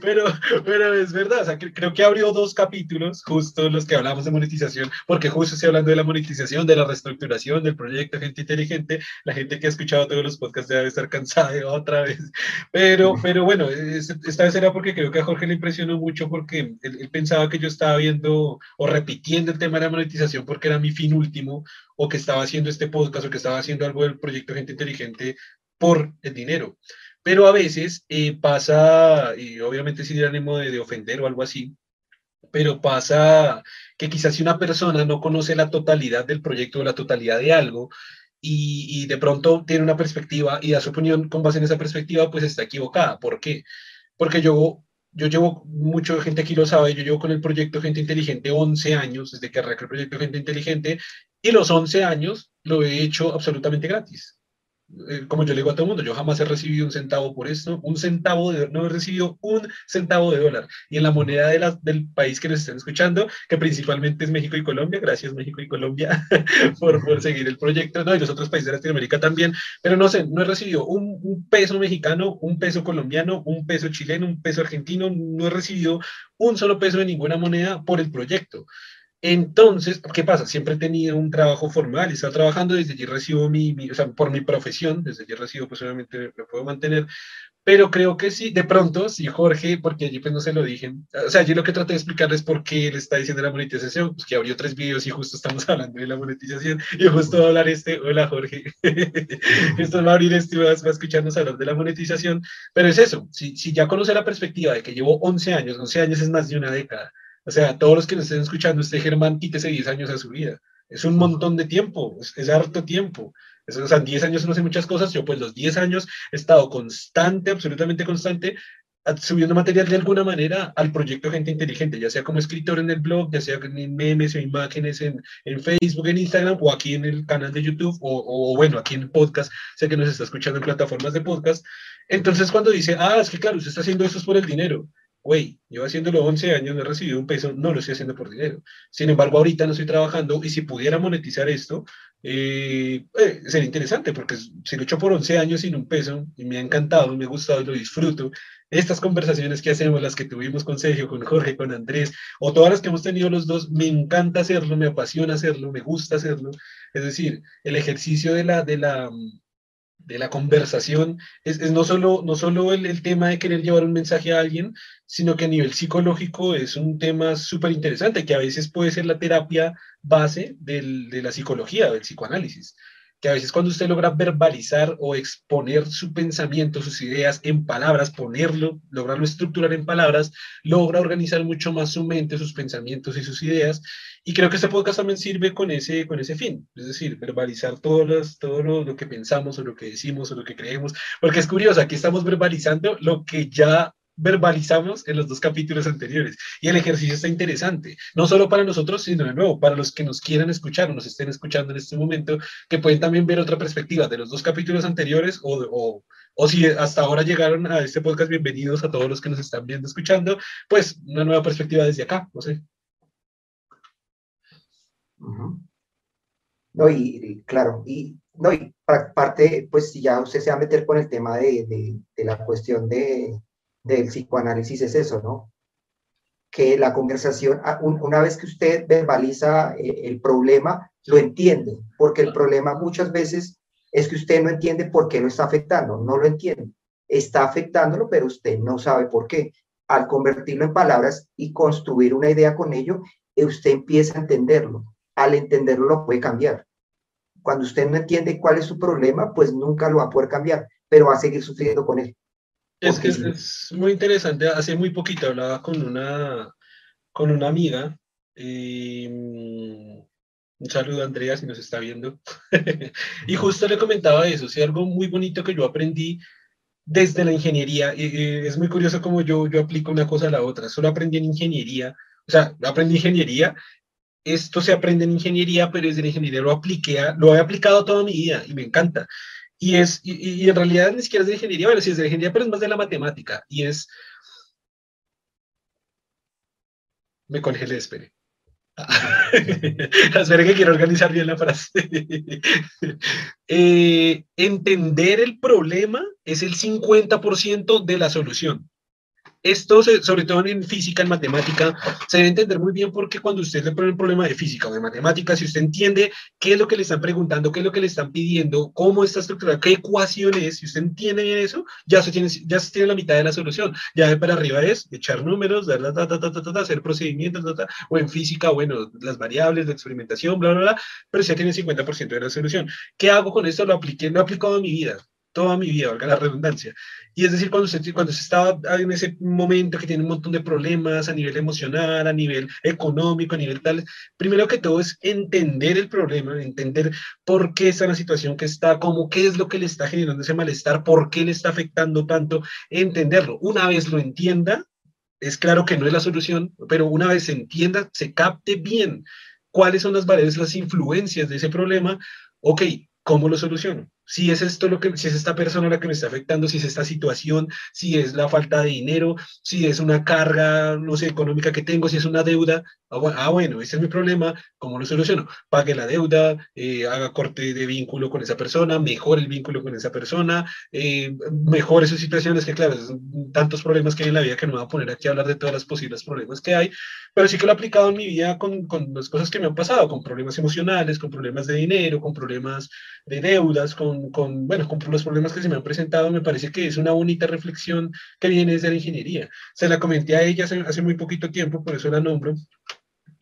pero, pero es verdad, o sea, creo que abrió dos capítulos, justo los que hablamos de monetización, porque justo estoy hablando de la monetización, de la reestructuración del proyecto Gente Inteligente. La gente que ha escuchado todos los podcasts debe estar cansada de otra vez. Pero, pero bueno, esta vez era porque creo que a Jorge le impresionó mucho porque él pensaba que yo estaba viendo o repitiendo el tema de la monetización porque era mi fin último, o que estaba haciendo este podcast, o que estaba haciendo algo del proyecto Gente Inteligente por el dinero. Pero a veces eh, pasa, y obviamente sin ánimo de, de ofender o algo así, pero pasa que quizás si una persona no conoce la totalidad del proyecto o la totalidad de algo, y, y, de pronto tiene una perspectiva y da su opinión con base en esa perspectiva, pues está equivocada. ¿Por qué? Porque yo yo llevo, mucha gente aquí lo sabe, yo llevo con el proyecto Gente Inteligente 11 años, desde que arranqué el proyecto Gente Inteligente, y los 11 años lo he hecho absolutamente gratis. Eh, como yo le digo a todo el mundo, yo jamás he recibido un centavo por esto, un centavo de no he recibido un centavo de dólar. Y en la moneda de la, del país que nos estén escuchando, que principalmente es México y Colombia, gracias México y Colombia por, por, seguir el proyecto, no, y los otros países de Latinoamérica también, pero no sé, no he recibido un, un peso mexicano, un peso colombiano, un peso chileno, un peso argentino, no he recibido un solo peso de ninguna moneda por el proyecto. Entonces, ¿qué pasa? Siempre he tenido un trabajo formal he estado trabajando desde allí recibo mi, o sea, por mi profesión, desde allí recibo, pues obviamente me puedo mantener, pero creo que sí, de pronto, sí, Jorge, porque allí pues no se lo dije, o sea, allí lo que traté de explicarles por qué él está diciendo la monetización, pues que abrió tres videos y justo estamos hablando de la monetización y justo va a hablar este, hola Jorge, esto va a abrir este, va a escucharnos hablar de la monetización, pero es eso, si, si ya conoce la perspectiva de que llevo 11 años, 11 años es más de una década, o sea, todos los que nos estén escuchando, este Germán, quítese 10 años a su vida. Es un montón de tiempo, es, harto tiempo. o sea, 10 años no sé muchas cosas. Yo, pues, los 10 años he estado constante, absolutamente constante, subiendo material de alguna manera al proyecto Gente Inteligente, ya sea como escritor en el blog, ya sea en memes o imágenes en, en Facebook, en Instagram o aquí en el canal de YouTube o, o, bueno, aquí en el podcast, sé que nos está escuchando en plataformas de podcast. Entonces cuando dice, ah, es que claro, usted está haciendo eso por el dinero, güey, yo haciéndolo 11 años, no he recibido un peso, no lo estoy haciendo por dinero. Sin embargo, ahorita no estoy trabajando y si pudiera monetizar esto, eh, eh, sería interesante porque si hecho por 11 años sin un peso y me ha encantado, me ha gustado y lo disfruto, estas conversaciones que hacemos, las que tuvimos con Sergio, con Jorge, con Andrés, o todas las que hemos tenido los dos, me encanta hacerlo, me apasiona hacerlo, me gusta hacerlo. Es decir, el ejercicio de la, de la, de la conversación es, no solo, no solo el, el, tema de querer llevar un mensaje a alguien, sino que a nivel psicológico es un tema súper interesante, que a veces puede ser la terapia base del, de la psicología, del psicoanálisis que a veces cuando usted logra verbalizar o exponer su pensamiento, sus ideas en palabras, ponerlo, lograrlo estructurar en palabras, logra organizar mucho más su mente, sus pensamientos y sus ideas. Y creo que este podcast también sirve con ese, con ese fin, es decir, verbalizar todo, todo lo, lo que pensamos o lo que decimos o lo que creemos, porque es curioso, aquí estamos verbalizando lo que ya verbalizamos en los dos capítulos anteriores. Y el ejercicio está interesante, no solo para nosotros, sino de nuevo, para los que nos quieran escuchar o nos estén escuchando en este momento, que pueden también ver otra perspectiva de los dos capítulos anteriores o, o, o si hasta ahora llegaron a este podcast, bienvenidos a todos los que nos están viendo, escuchando, pues una nueva perspectiva desde acá, no sé. No, y, claro, y, no, y parte, pues si ya usted se va a meter con el tema de, de, de la cuestión de, del psicoanálisis es eso, ¿no? Que la conversación, ah, una vez que usted verbaliza eh, el problema, lo entiende, porque el problema muchas veces es que usted no entiende por qué lo está afectando, no lo entiende. Está afectándolo, pero usted no sabe por qué. Al convertirlo en palabras y construir una idea con ello, eh, usted empieza a entenderlo al entenderlo lo puede cambiar. Cuando usted no entiende cuál es su problema, pues nunca lo va a poder cambiar, pero va a seguir sufriendo con él. Es que es, muy interesante. Hace muy poquito hablaba con una, con una amiga. un saludo a Andrea si nos está viendo. y justo le comentaba eso, sí, algo muy bonito que yo aprendí desde la ingeniería. es muy curioso cómo yo, yo aplico una cosa a la otra. Solo aprendí en ingeniería, o sea, aprendí ingeniería esto se aprende en ingeniería, pero desde la ingeniería lo apliqué, lo he aplicado toda mi vida y me encanta. Y, es, y, en realidad ni siquiera es de ingeniería, bueno, sí es de ingeniería, pero es más de la matemática. Y es... Me congelé, espere. espere que quiero organizar bien la frase. Eh, entender el problema es el 50% de la solución. Esto, sobre todo en física, en matemática, se debe entender muy bien porque cuando usted le pone un problema de física o de matemática, si usted entiende qué es lo que le están preguntando, qué es lo que le están pidiendo, cómo está estructurada, qué ecuación es, si usted entiende bien eso, ya se tiene, ya se tiene la mitad de la solución. Ya de para arriba es echar números, dar, hacer procedimientos, o en física, bueno, las variables, de experimentación, bla, bla, bla, pero ya tiene el 50% de la solución. ¿Qué hago con esto? Lo apliqué, lo he aplicado en mi vida toda mi vida, valga la redundancia. Y es decir, cuando se, cuando se estaba en ese momento que tiene un montón de problemas a nivel emocional, a nivel económico, a nivel tal, primero que todo es entender el problema, entender por qué está en la situación que está, cómo, qué es lo que le está generando ese malestar, por qué le está afectando tanto, entenderlo. Una vez lo entienda, es claro que no es la solución, pero una vez se entienda, se capte bien cuáles son las variables, las influencias de ese problema, ok, ¿cómo lo soluciono? Si es esto lo que, si es esta persona la que me está afectando, si es esta situación, si es la falta de dinero, si es una carga, no sé, económica que tengo, si es una deuda, ah, ah bueno, ese es mi problema, ¿cómo lo soluciono? Pague la deuda, eh, haga corte de vínculo con esa persona, mejore el vínculo con esa persona, eh, mejore sus situaciones, que claro, tantos problemas que hay en la vida que no me voy a poner aquí a hablar de todas las posibles problemas que hay, pero sí que lo he aplicado en mi vida con, con las cosas que me han pasado, con problemas emocionales, con problemas de dinero, con problemas de deudas, con, con, bueno, con los problemas que se me han presentado, me parece que es una bonita reflexión que viene desde la ingeniería. Se la comenté a ella hace, hace muy poquito tiempo, por eso la nombro,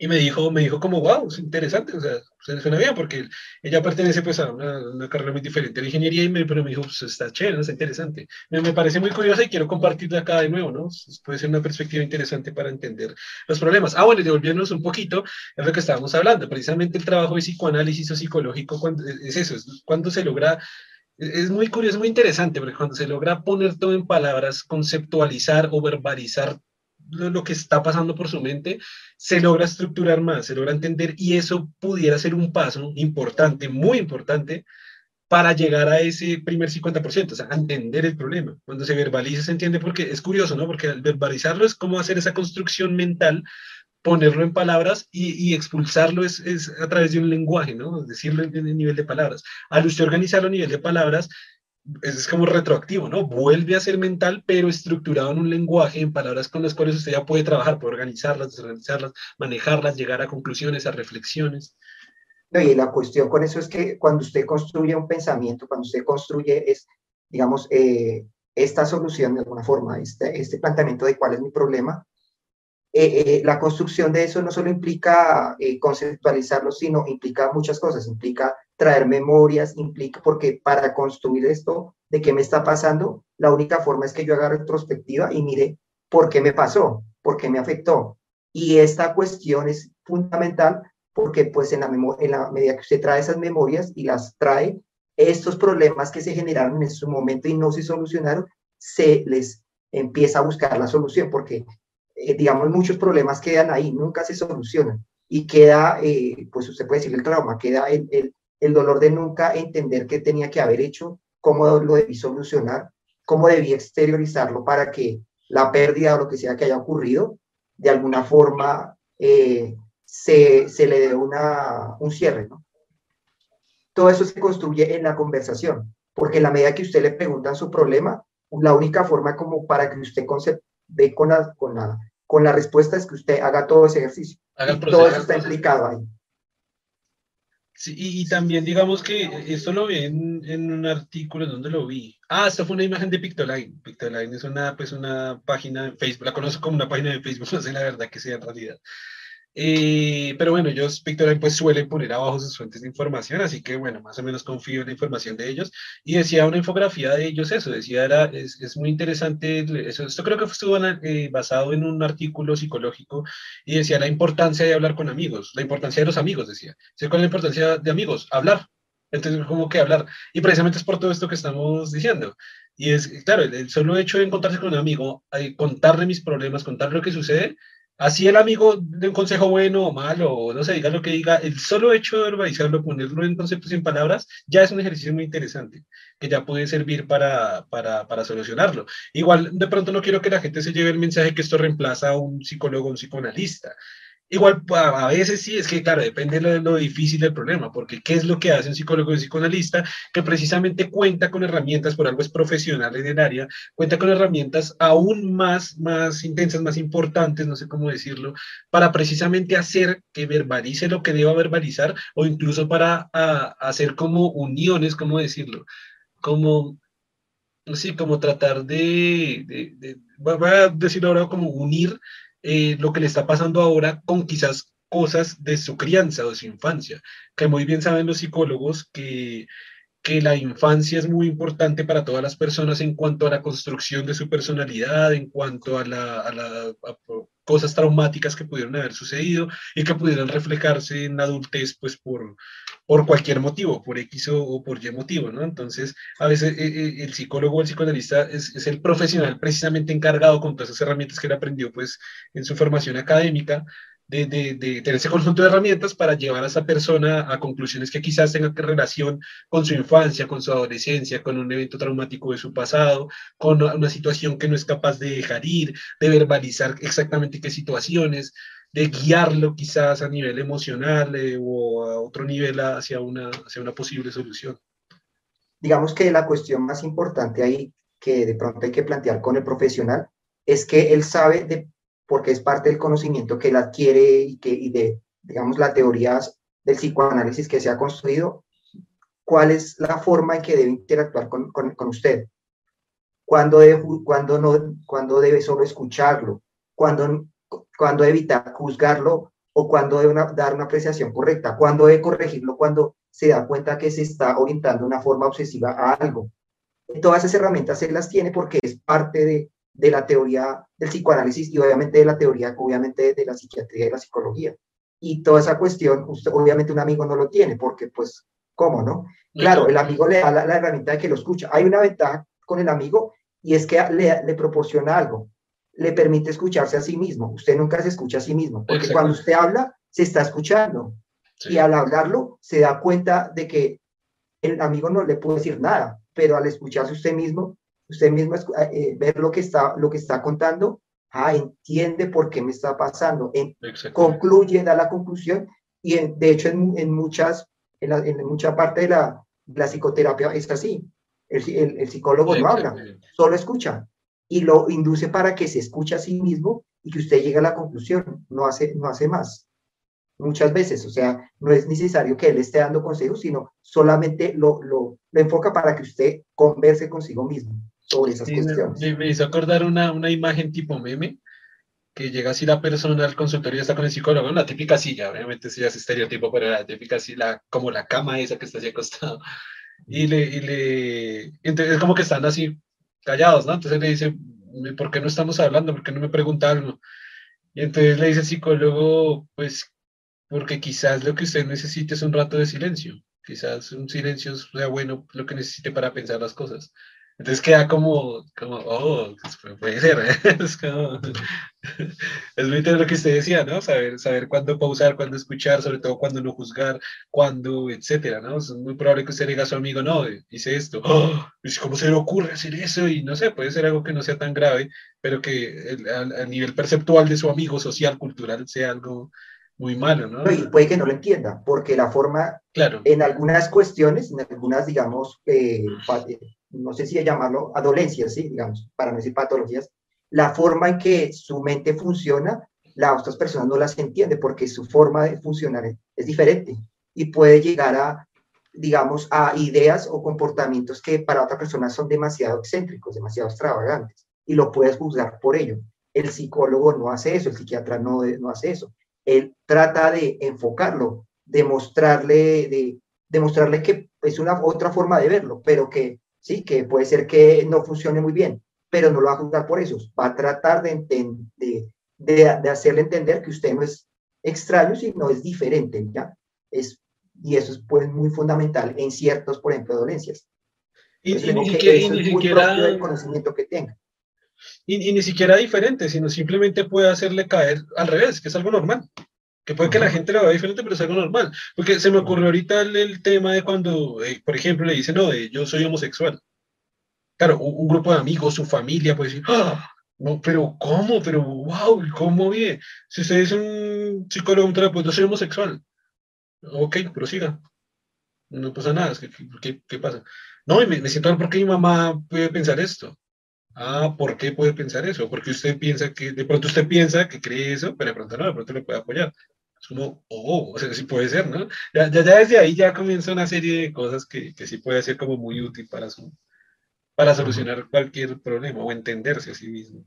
y me dijo, me dijo como, wow, es interesante, o sea, se suena bien, porque ella pertenece pues a una, carrera muy diferente de ingeniería, y me, pero me dijo, pues está chévere, está interesante. Me, me, parece muy curiosa y quiero compartirla acá de nuevo, ¿no? Puede ser una perspectiva interesante para entender los problemas. Ah, bueno, devolviéndonos un poquito, es lo que estábamos hablando, precisamente el trabajo de psicoanálisis o psicológico, cuando, es eso, es cuando se logra es muy curioso, muy interesante, porque cuando se logra poner todo en palabras, conceptualizar o verbalizar lo, que está pasando por su mente, se logra estructurar más, se logra entender y eso pudiera ser un paso importante, muy importante, para llegar a ese primer 50%, o sea, entender el problema. Cuando se verbaliza se entiende porque es curioso, ¿no? Porque al verbalizarlo es como hacer esa construcción mental, ponerlo en palabras y, expulsarlo es, es, a través de un lenguaje, ¿no? Decirlo en, en nivel de palabras. Al usted organizarlo a nivel de palabras, es como retroactivo, ¿no? Vuelve a ser mental, pero estructurado en un lenguaje, en palabras con las cuales usted ya puede trabajar, puede organizarlas, desorganizarlas, manejarlas, llegar a conclusiones, a reflexiones. No, y la cuestión con eso es que cuando usted construye un pensamiento, cuando usted construye, es, digamos, eh, esta solución de alguna forma, este, este planteamiento de cuál es mi problema, eh, eh, la construcción de eso no solo implica eh, conceptualizarlo, sino implica muchas cosas, implica traer memorias, implica, porque para construir esto de qué me está pasando, la única forma es que yo haga retrospectiva y mire por qué me pasó, por qué me afectó. Y esta cuestión es fundamental porque pues en la, en la medida que usted trae esas memorias y las trae, estos problemas que se generaron en su momento y no se solucionaron, se les empieza a buscar la solución, porque, eh, digamos, muchos problemas quedan ahí, nunca se solucionan. Y queda, eh, pues usted puede decir el trauma, queda el, el, dolor de nunca entender qué tenía que haber hecho, cómo lo debí solucionar, cómo debí exteriorizarlo para que la pérdida o lo que sea que haya ocurrido, de alguna forma eh, se, se, le dé una, un cierre. ¿no? Todo eso se construye en la conversación, porque en la medida que usted le pregunta su problema, la única forma como para que usted ve con la, con, la, con la respuesta es que usted haga todo ese ejercicio. todo eso está implicado ahí. Sí, y, también digamos que esto lo vi en, un artículo, ¿dónde lo vi? Ah, esto fue una imagen de Pictoline. Pictoline es una, pues una página de Facebook, la conozco como una página de Facebook, no sé la verdad que sea en realidad. Eh, pero bueno, ellos, Pictoline, pues suelen poner abajo sus fuentes de información, así que bueno, más o menos confío en la información de ellos. Y decía una infografía de ellos eso, decía, era, es, es muy interesante, eso, esto creo que estuvo eh, basado en un artículo psicológico y decía la importancia de hablar con amigos, la importancia de los amigos, decía. ¿Cuál es la importancia de amigos? Hablar. Entonces, como que hablar. Y precisamente es por todo esto que estamos diciendo. Y es, claro, el, solo hecho de encontrarse con un amigo, eh, contarle mis problemas, contarle lo que sucede, Así el amigo de un consejo bueno o malo, no sé, diga lo que diga, el solo hecho de verbalizarlo, ponerlo en conceptos y en palabras, ya es un ejercicio muy interesante, que ya puede servir para, para, para, solucionarlo. Igual, de pronto no quiero que la gente se lleve el mensaje que esto reemplaza a un psicólogo o un psicoanalista. Igual, a veces sí, es que claro, depende de lo, difícil del problema, porque ¿qué es lo que hace un psicólogo y psicoanalista? Que precisamente cuenta con herramientas, por algo es profesional en el área, cuenta con herramientas aún más, más intensas, más importantes, no sé cómo decirlo, para precisamente hacer que verbalice lo que deba verbalizar o incluso para hacer como uniones, ¿cómo decirlo? Como, sí, como tratar de, de, de voy a decirlo ahora como unir eh, lo que le está pasando ahora con quizás cosas de su crianza o de su infancia, que muy bien saben los psicólogos que, que la infancia es muy importante para todas las personas en cuanto a la construcción de su personalidad, en cuanto a, la, cosas traumáticas que pudieron haber sucedido y que pudieran reflejarse en la adultez, pues por, por cualquier motivo, por X o, por Y motivo, ¿no? Entonces, a veces eh, eh, el psicólogo o el psicoanalista es, es, el profesional precisamente encargado con todas esas herramientas que él aprendió, pues, en su formación académica, de, tener ese conjunto de herramientas para llevar a esa persona a conclusiones que quizás tengan relación con su infancia, con su adolescencia, con un evento traumático de su pasado, con una situación que no es capaz de dejar ir, de verbalizar exactamente qué situaciones, de guiarlo quizás a nivel emocional eh, o a otro nivel hacia una, hacia una posible solución. Digamos que la cuestión más importante ahí que de pronto hay que plantear con el profesional es que él sabe de porque es parte del conocimiento que él adquiere y, que, y de, digamos, las teorías del psicoanálisis que se ha construido, cuál es la forma en que debe interactuar con, con, usted, cuándo debe, cuando no, cuando debe solo escucharlo, cuándo, cuando evitar juzgarlo o cuándo debe dar una apreciación correcta, cuándo debe corregirlo cuando se da cuenta que se está orientando de una forma obsesiva a algo. Todas esas herramientas él las tiene porque es parte de, de la teoría del psicoanálisis y obviamente de la teoría, obviamente de la psiquiatría y de la psicología. Y toda esa cuestión, usted, obviamente un amigo no lo tiene, porque pues, ¿cómo no? Claro, el amigo le da la, herramienta de que lo escucha. Hay una ventaja con el amigo y es que le, le proporciona algo, le permite escucharse a sí mismo. Usted nunca se escucha a sí mismo, porque cuando usted habla, se está escuchando. Y al hablarlo, se da cuenta de que el amigo no le puede decir nada, pero al escucharse usted mismo, usted mismo eh, ver lo que está, lo que está contando, ah, entiende por qué me está pasando, en, concluye, da la conclusión, y de hecho en, en muchas, en, en, mucha parte de la, la psicoterapia es así. El, el, el psicólogo no habla, solo escucha y lo induce para que se escuche a sí mismo y que usted llegue a la conclusión, no hace, no hace más. Muchas veces, o sea, no es necesario que él esté dando consejos, sino solamente lo, lo, lo enfoca para que usted converse consigo mismo sobre esas cuestiones. Me, me, hizo acordar una, una imagen tipo meme, que llega así la persona al consultorio y está con el psicólogo, la típica silla, obviamente sí es estereotipo, pero la típica silla, como la cama esa que está así acostado. Y le, y le, entonces es como que están así callados, ¿no? Entonces le dice, ¿por qué no estamos hablando? ¿Por qué no me pregunta algo? Y entonces le dice el psicólogo, pues, porque quizás lo que usted necesite es un rato de silencio. Quizás un silencio sea bueno lo que necesite para pensar las cosas. Entonces queda como, como oh, pues, puede ser. es, como, es muy lo que usted decía, ¿no? Saber, saber cuándo pausar, cuándo escuchar, sobre todo cuándo no juzgar, cuándo, etcétera, ¿no? Es muy probable que usted diga a su amigo, no, hice esto, oh, ¿cómo se le ocurre hacer eso? Y no sé, puede ser algo que no sea tan grave, pero que a, nivel perceptual de su amigo social, cultural, sea algo muy malo, ¿no? Y puede que no lo entienda, porque la forma, claro. en algunas cuestiones, en algunas, digamos, eh, no sé si llamarlo adolencias, ¿sí? digamos, para no decir patologías, la forma en que su mente funciona, las otras personas no las entienden porque su forma de funcionar es, diferente y puede llegar a, digamos, a ideas o comportamientos que para otra persona son demasiado excéntricos, demasiado extravagantes y lo puedes juzgar por ello. El psicólogo no hace eso, el psiquiatra no, no hace eso. Él trata de enfocarlo, de mostrarle, de, demostrarle que es una otra forma de verlo, pero que ¿sí? Que puede ser que no funcione muy bien, pero no lo va a juzgar por eso. Va a tratar de, de, de, hacerle entender que usted no es extraño, sino es diferente, ¿ya? Es, y eso es pues, muy fundamental en ciertos, por ejemplo, dolencias. Y, ni, siquiera, el conocimiento que tenga. Y, y, ni siquiera diferente, sino simplemente puede hacerle caer al revés, que es algo normal que puede que la gente lo vea diferente, pero es algo normal. Porque se me ocurrió ahorita el, tema de cuando, eh, por ejemplo, le dicen, no, yo soy homosexual. Claro, un, grupo de amigos, su familia puede decir, ¡Ah! no, pero ¿cómo? Pero wow, ¿cómo bien? Si usted es un psicólogo, un terapeuta, yo soy homosexual. Ok, prosiga. No pasa nada, ¿qué, qué, pasa? No, y me, me siento mal porque mi mamá puede pensar esto. Ah, ¿por qué puede pensar eso? Porque usted piensa que, de pronto usted piensa que cree eso, pero de pronto no, de pronto le puede apoyar. Como, oh, o sea, sí puede ser, ¿no? Ya, ya, desde ahí ya comienza una serie de cosas que, que sí puede ser como muy útil para, su, para solucionar cualquier problema o entenderse a sí mismo.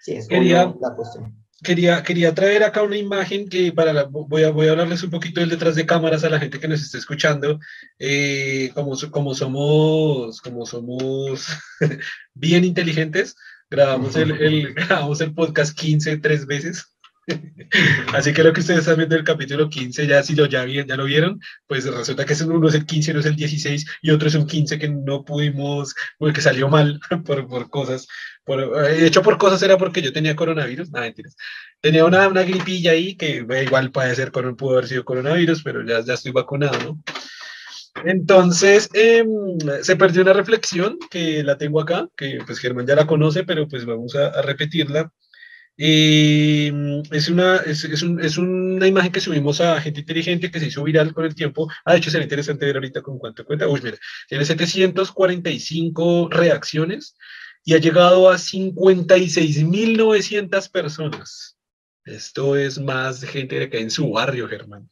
Sí, es Quería, la cuestión quería, quería traer acá una imagen que para voy, a, voy a hablarles un poquito del detrás de cámaras a la gente que nos está escuchando. Eh, como, como somos, como somos bien inteligentes, grabamos el, el, grabamos el podcast 15 tres veces. Así que lo que ustedes están viendo el capítulo 15, ya si lo ya, ya lo vieron, pues resulta que uno es el 15, uno es el 16 y otro es un 15 que no pudimos, que salió mal por, por cosas. Por, de hecho, por cosas era porque yo tenía coronavirus, nada, mentiras. Tenía una, una gripilla ahí que igual puede ser, pudo haber sido coronavirus, pero ya, ya estoy vacunado, ¿no? Entonces, eh, se perdió una reflexión que la tengo acá, que pues Germán ya la conoce, pero pues vamos a, repetirla. Mm, es una, es, es, un, es, una imagen que subimos a Gente Inteligente que se hizo viral con el tiempo. Ah, de hecho, será interesante ver ahorita con cuánto cuenta. Uy, mira, tiene 745 reacciones y ha llegado a 56.900 personas. Esto es más gente de que en su barrio, Germán.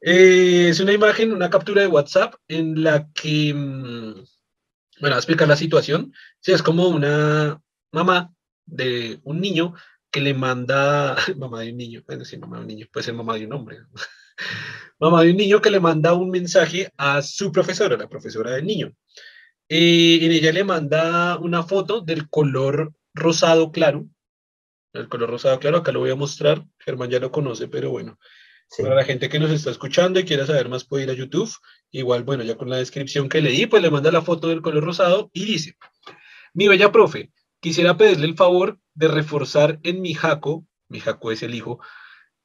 Eh, es una imagen, una captura de WhatsApp en la que, mm, bueno, a explicar la situación. Sí, es como una mamá de un niño que le manda, mamá de un niño, bueno, sí, mamá de un niño, puede ser mamá de un hombre, mamá de un niño que le manda un mensaje a su profesora, la profesora del niño. Y en ella le manda una foto del color rosado claro, el color rosado claro, acá lo voy a mostrar, Germán ya lo conoce, pero bueno, para la gente que nos está escuchando y quiera saber más puede ir a YouTube, igual, bueno, ya con la descripción que leí, pues le manda la foto del color rosado y dice, mi bella profe, Quisiera pedirle el favor de reforzar en mi jaco, mi jaco es el hijo,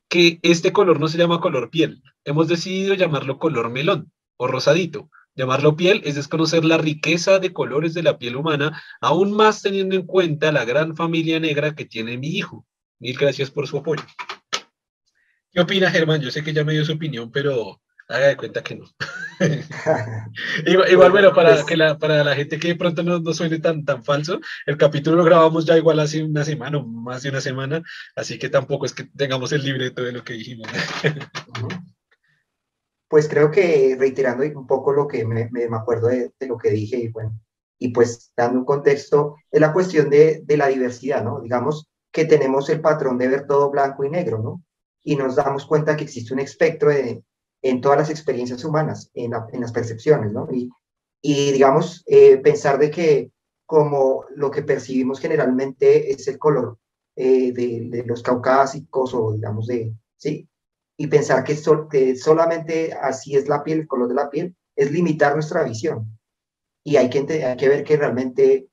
que este color no se llama color piel. Hemos decidido llamarlo color melón o rosadito. Llamarlo piel es desconocer la riqueza de colores de la piel humana, aún más teniendo en cuenta la gran familia negra que tiene mi hijo. Mil gracias por su apoyo. ¿Qué opina Germán? Yo sé que ya me dio su opinión, pero haga de cuenta que no. igual, bueno, para, pues que la, para la gente que de pronto no, no, suene tan, tan falso, el capítulo lo grabamos ya igual hace una semana o más de una semana, así que tampoco es que tengamos el libreto de lo que dijimos. Pues creo que reiterando un poco lo que me, me acuerdo de, de, lo que dije y bueno, y pues dando un contexto, es la cuestión de, de la diversidad, ¿no? Digamos que tenemos el patrón de ver todo blanco y negro, ¿no? Y nos damos cuenta que existe un espectro de, en todas las experiencias humanas, en, las percepciones, ¿no? Y, y digamos, eh, pensar de que como lo que percibimos generalmente es el color eh, de, los caucásicos o digamos de, ¿sí? Y pensar que, solamente así es la piel, el color de la piel, es limitar nuestra visión. Y hay que, hay que ver que realmente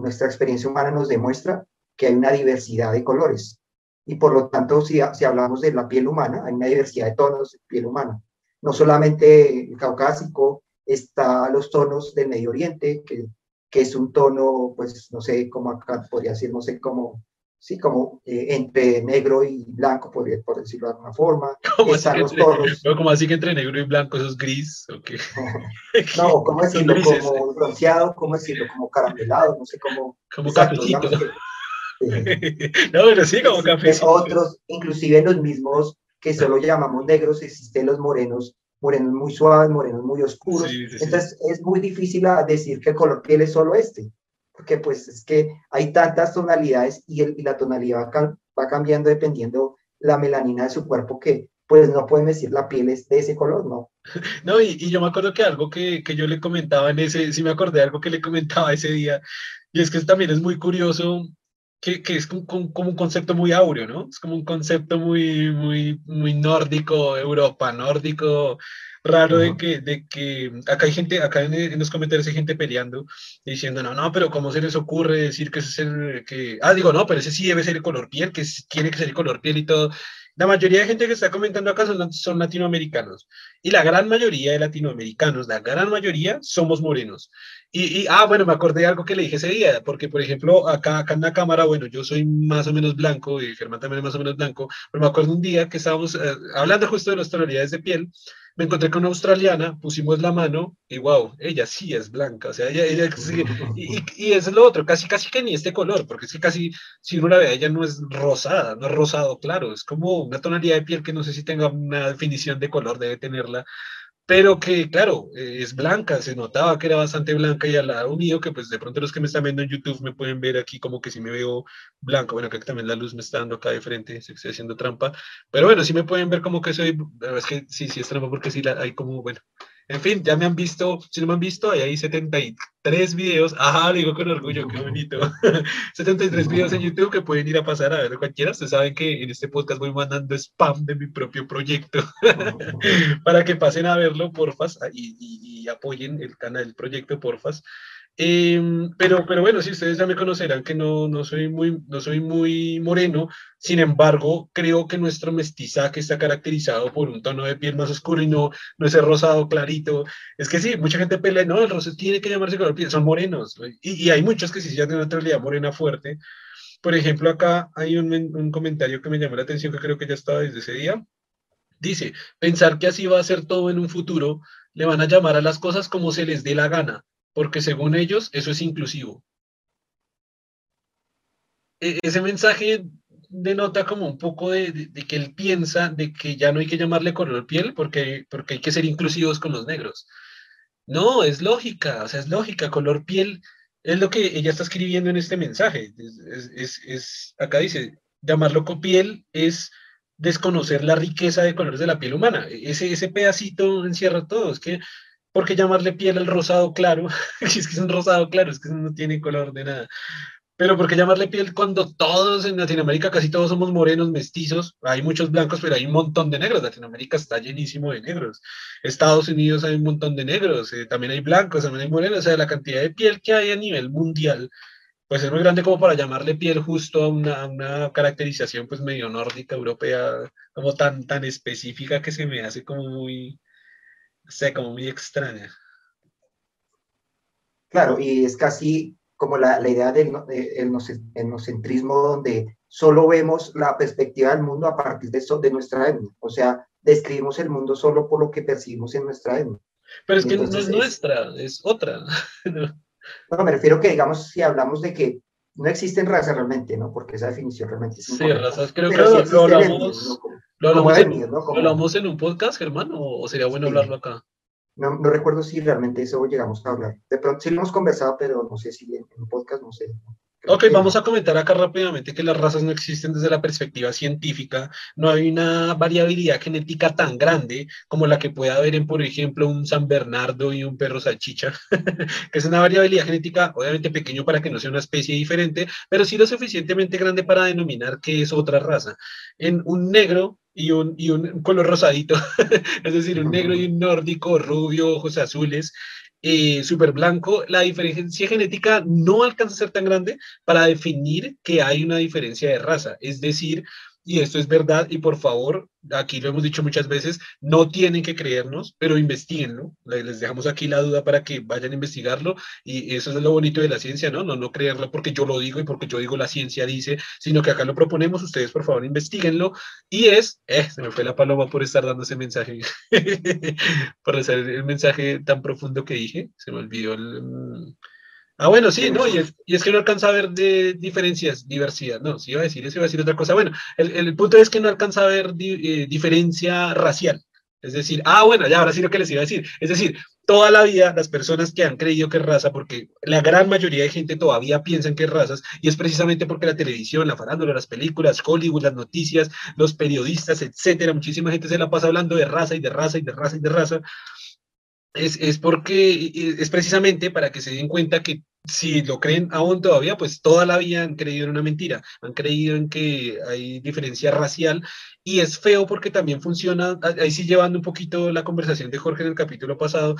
nuestra experiencia humana nos demuestra que hay una diversidad de colores. Y por lo tanto, si, si hablamos de la piel humana, hay una diversidad de tonos de piel humana. No solamente el caucásico, está los tonos del Medio Oriente, que, que es un tono, pues, no sé, cómo acá podría decir, no sé, cómo sí, como eh, entre negro y blanco, por, por decirlo de alguna forma. ¿Cómo así, los tonos. como así que entre negro y blanco eso es gris? No, ¿cómo decirlo? Como bronceado, ¿cómo decirlo? Como caramelado, no sé cómo. Como cafecito. no, pero sí, como cafecito. Otros, inclusive los mismos que solo llamamos negros, existen los morenos, morenos muy suaves, morenos muy oscuros. Entonces es muy difícil decir que el color piel es solo este porque pues es que hay tantas tonalidades y, el, y la tonalidad va, va, cambiando dependiendo la melanina de su cuerpo que pues no pueden decir la piel es de ese color, ¿no? No, y, y yo me acuerdo que algo que, que, yo le comentaba en ese, sí me acordé de algo que le comentaba ese día, y es que también es muy curioso que, que, es como, como, un concepto muy áureo, ¿no? Es como un concepto muy, muy, muy nórdico, Europa, nórdico, raro de que, de que acá hay gente, acá en, los comentarios hay gente peleando, diciendo, no, no, pero ¿cómo se les ocurre decir que ese es el que, ah, digo, no, pero ese sí debe ser el color piel, que tiene que ser el color piel y todo. La mayoría de gente que está comentando acá son, son, latinoamericanos. Y la gran mayoría de latinoamericanos, la gran mayoría, somos morenos. Y, y, ah, bueno, me acordé de algo que le dije ese día, porque, por ejemplo, acá, acá en la cámara, bueno, yo soy más o menos blanco y Germán también es más o menos blanco, pero me acuerdo un día que estábamos eh, hablando justo de las tonalidades de piel me encontré con una australiana, pusimos la mano y wow, ella sí es blanca, o sea, ella, ella y, y, es lo otro, casi, casi que ni este color, porque es que casi, si uno la ve, ella no es rosada, no es rosado claro, es como una tonalidad de piel que no sé si tenga una definición de color, debe tenerla, pero que, claro, eh, es blanca, se notaba que era bastante blanca y al lado mío, que pues de pronto los que me están viendo en YouTube me pueden ver aquí como que si me veo blanco, bueno, que también la luz me está dando acá de frente, estoy haciendo trampa, pero bueno, sí me pueden ver como que soy, es que sí, sí es trampa porque sí la, hay como, bueno, en fin, ya me han visto, si no me han visto, hay ahí 73 videos. Ajá, digo con orgullo, qué bonito. 73 videos en YouTube que pueden ir a pasar a ver cualquiera. Ustedes saben que en este podcast voy mandando spam de mi propio proyecto para que pasen a verlo, porfas, y, y, y apoyen el canal, el proyecto, porfas. Em, pero, pero bueno, si ustedes ya me conocerán que no, no, soy muy, no soy muy moreno, sin embargo, creo que nuestro mestizaje está caracterizado por un tono de piel más oscuro y no, no ese rosado clarito. Es que sí, mucha gente pelea, no, el rosado tiene que llamarse color piel, son morenos. Y, y hay muchos que sí ya tienen una tonalidad morena fuerte. Por ejemplo, acá hay un, un comentario que me llamó la atención, que creo que ya estaba desde ese día. Dice, pensar que así va a ser todo en un futuro, le van a llamar a las cosas como se les dé la gana porque según ellos eso es inclusivo. E, ese mensaje denota como un poco de, que él piensa de que ya no hay que llamarle color piel porque, porque hay que ser inclusivos con los negros. No, es lógica, o sea, es lógica, color piel es lo que ella está escribiendo en este mensaje. Es, acá dice, llamarlo piel es desconocer la riqueza de colores de la piel humana. Ese, ese pedacito encierra todo, es que ¿Por qué llamarle piel al rosado claro? es que es un rosado claro, es que no tiene color de nada. Pero ¿por qué llamarle piel cuando todos en Latinoamérica, casi todos somos morenos, mestizos? Hay muchos blancos, pero hay un montón de negros. Latinoamérica está llenísimo de negros. Estados Unidos hay un montón de negros. Eh, también hay blancos, también hay morenos. O sea, la cantidad de piel que hay a nivel mundial, pues es muy grande como para llamarle piel justo a una, una caracterización pues medio nórdica, europea, como tan, tan específica que se me hace como muy, sé, como muy extraña. Claro, y es casi como la, la idea del etnocentrismo donde solo vemos la perspectiva del mundo a partir de, eso, de nuestra etnia. O sea, describimos el mundo solo por lo que percibimos en nuestra etnia. Pero es que no es nuestra, es otra. no, me refiero que, digamos, si hablamos de que no existen razas realmente, ¿no? Porque esa definición realmente es Sí, razas, creo que lo, hablamos, ¿Lo hablamos, en, un podcast, Germán, o, sería bueno hablarlo acá? No, no, recuerdo si realmente eso llegamos a hablar. De pronto sí lo hemos conversado, pero no sé si en, un podcast, no sé. Ok, vamos a comentar acá rápidamente que las razas no existen desde la perspectiva científica. No hay una variabilidad genética tan grande como la que puede haber en, por ejemplo, un San Bernardo y un perro salchicha, que es una variabilidad genética obviamente pequeño para que no sea una especie diferente, pero sí lo suficientemente grande para denominar que es otra raza. En un negro y un, y un color rosadito, es decir, un negro y un nórdico, rubio, ojos azules, eh, súper blanco, la diferencia genética no alcanza a ser tan grande para definir que hay una diferencia de raza. Es decir, y esto es verdad, y por favor, aquí lo hemos dicho muchas veces, no tienen que creernos, pero investiguenlo. Les dejamos aquí la duda para que vayan a investigarlo, y eso es lo bonito de la ciencia, ¿no? No, no creerlo porque yo lo digo y porque yo digo la ciencia dice, sino que acá lo proponemos, ustedes por favor investiguenlo, y es, eh, se me fue la paloma por estar dando ese mensaje, por hacer el mensaje tan profundo que dije, se me olvidó el... Ah, bueno, sí, no, y es, y es, que no alcanza a ver de diferencias, diversidad, no, sí iba a decir eso, iba a decir otra cosa. Bueno, el, el punto es que no alcanza a ver eh, diferencia racial. Es decir, ah, bueno, ya ahora sí lo que les iba a decir. Es decir, toda la vida las personas que han creído que es raza, porque la gran mayoría de gente todavía piensan que es razas, y es precisamente porque la televisión, la farándula, las películas, Hollywood, las noticias, los periodistas, etcétera, muchísima gente se la pasa hablando de raza y de raza y de raza y de raza es, es, porque es precisamente para que se den cuenta que si lo creen aún todavía, pues toda la vida han creído en una mentira, han creído en que hay diferencia racial y es feo porque también funciona, ahí sí llevando un poquito la conversación de Jorge en el capítulo pasado,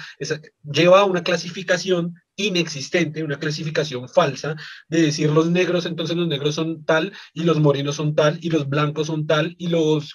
lleva a una clasificación inexistente, una clasificación falsa de decir los negros, entonces los negros son tal y los morenos son tal y los blancos son tal y los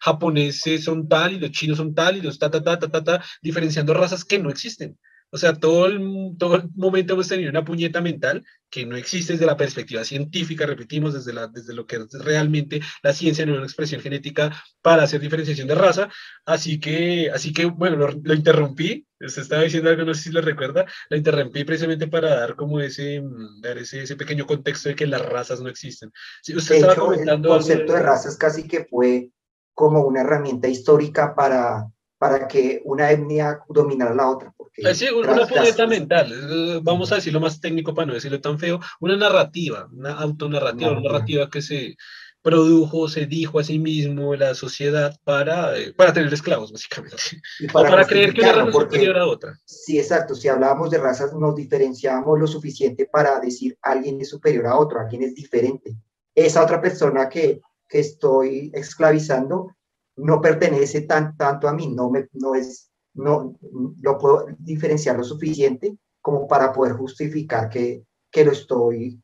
japoneses son tal y los chinos son tal y los ta, ta, ta, ta, ta, ta, diferenciando razas que no existen. O sea, todo el, todo el momento hemos tenido una puñeta mental que no existe desde la perspectiva científica, repetimos, desde, la, desde lo que es realmente la ciencia, no una expresión genética para hacer diferenciación de raza. Así que, así que bueno, lo, interrumpí, usted estaba diciendo algo, no sé si lo recuerda, lo interrumpí precisamente para dar como ese, dar ese, ese pequeño contexto de que las razas no existen. Si usted estaba comentando el concepto de... de razas casi que fue como una herramienta histórica para para que una etnia dominara la otra. Porque sí, una puñeta mental, eh, vamos a decirlo más técnico para no decirlo tan feo, una narrativa, una autonarrativa, una narrativa que se produjo, se dijo a sí mismo la sociedad para, eh, para tener esclavos, básicamente. Y para, o para creer que una raza es superior a otra. Sí, exacto. Si hablábamos de razas, nos diferenciamos lo suficiente para decir alguien es superior a otro, alguien es diferente. Esa otra persona que, que estoy esclavizando no pertenece tan, tanto a mí, no, me, no es, no, lo puedo diferenciar lo suficiente como para poder justificar que, que lo estoy,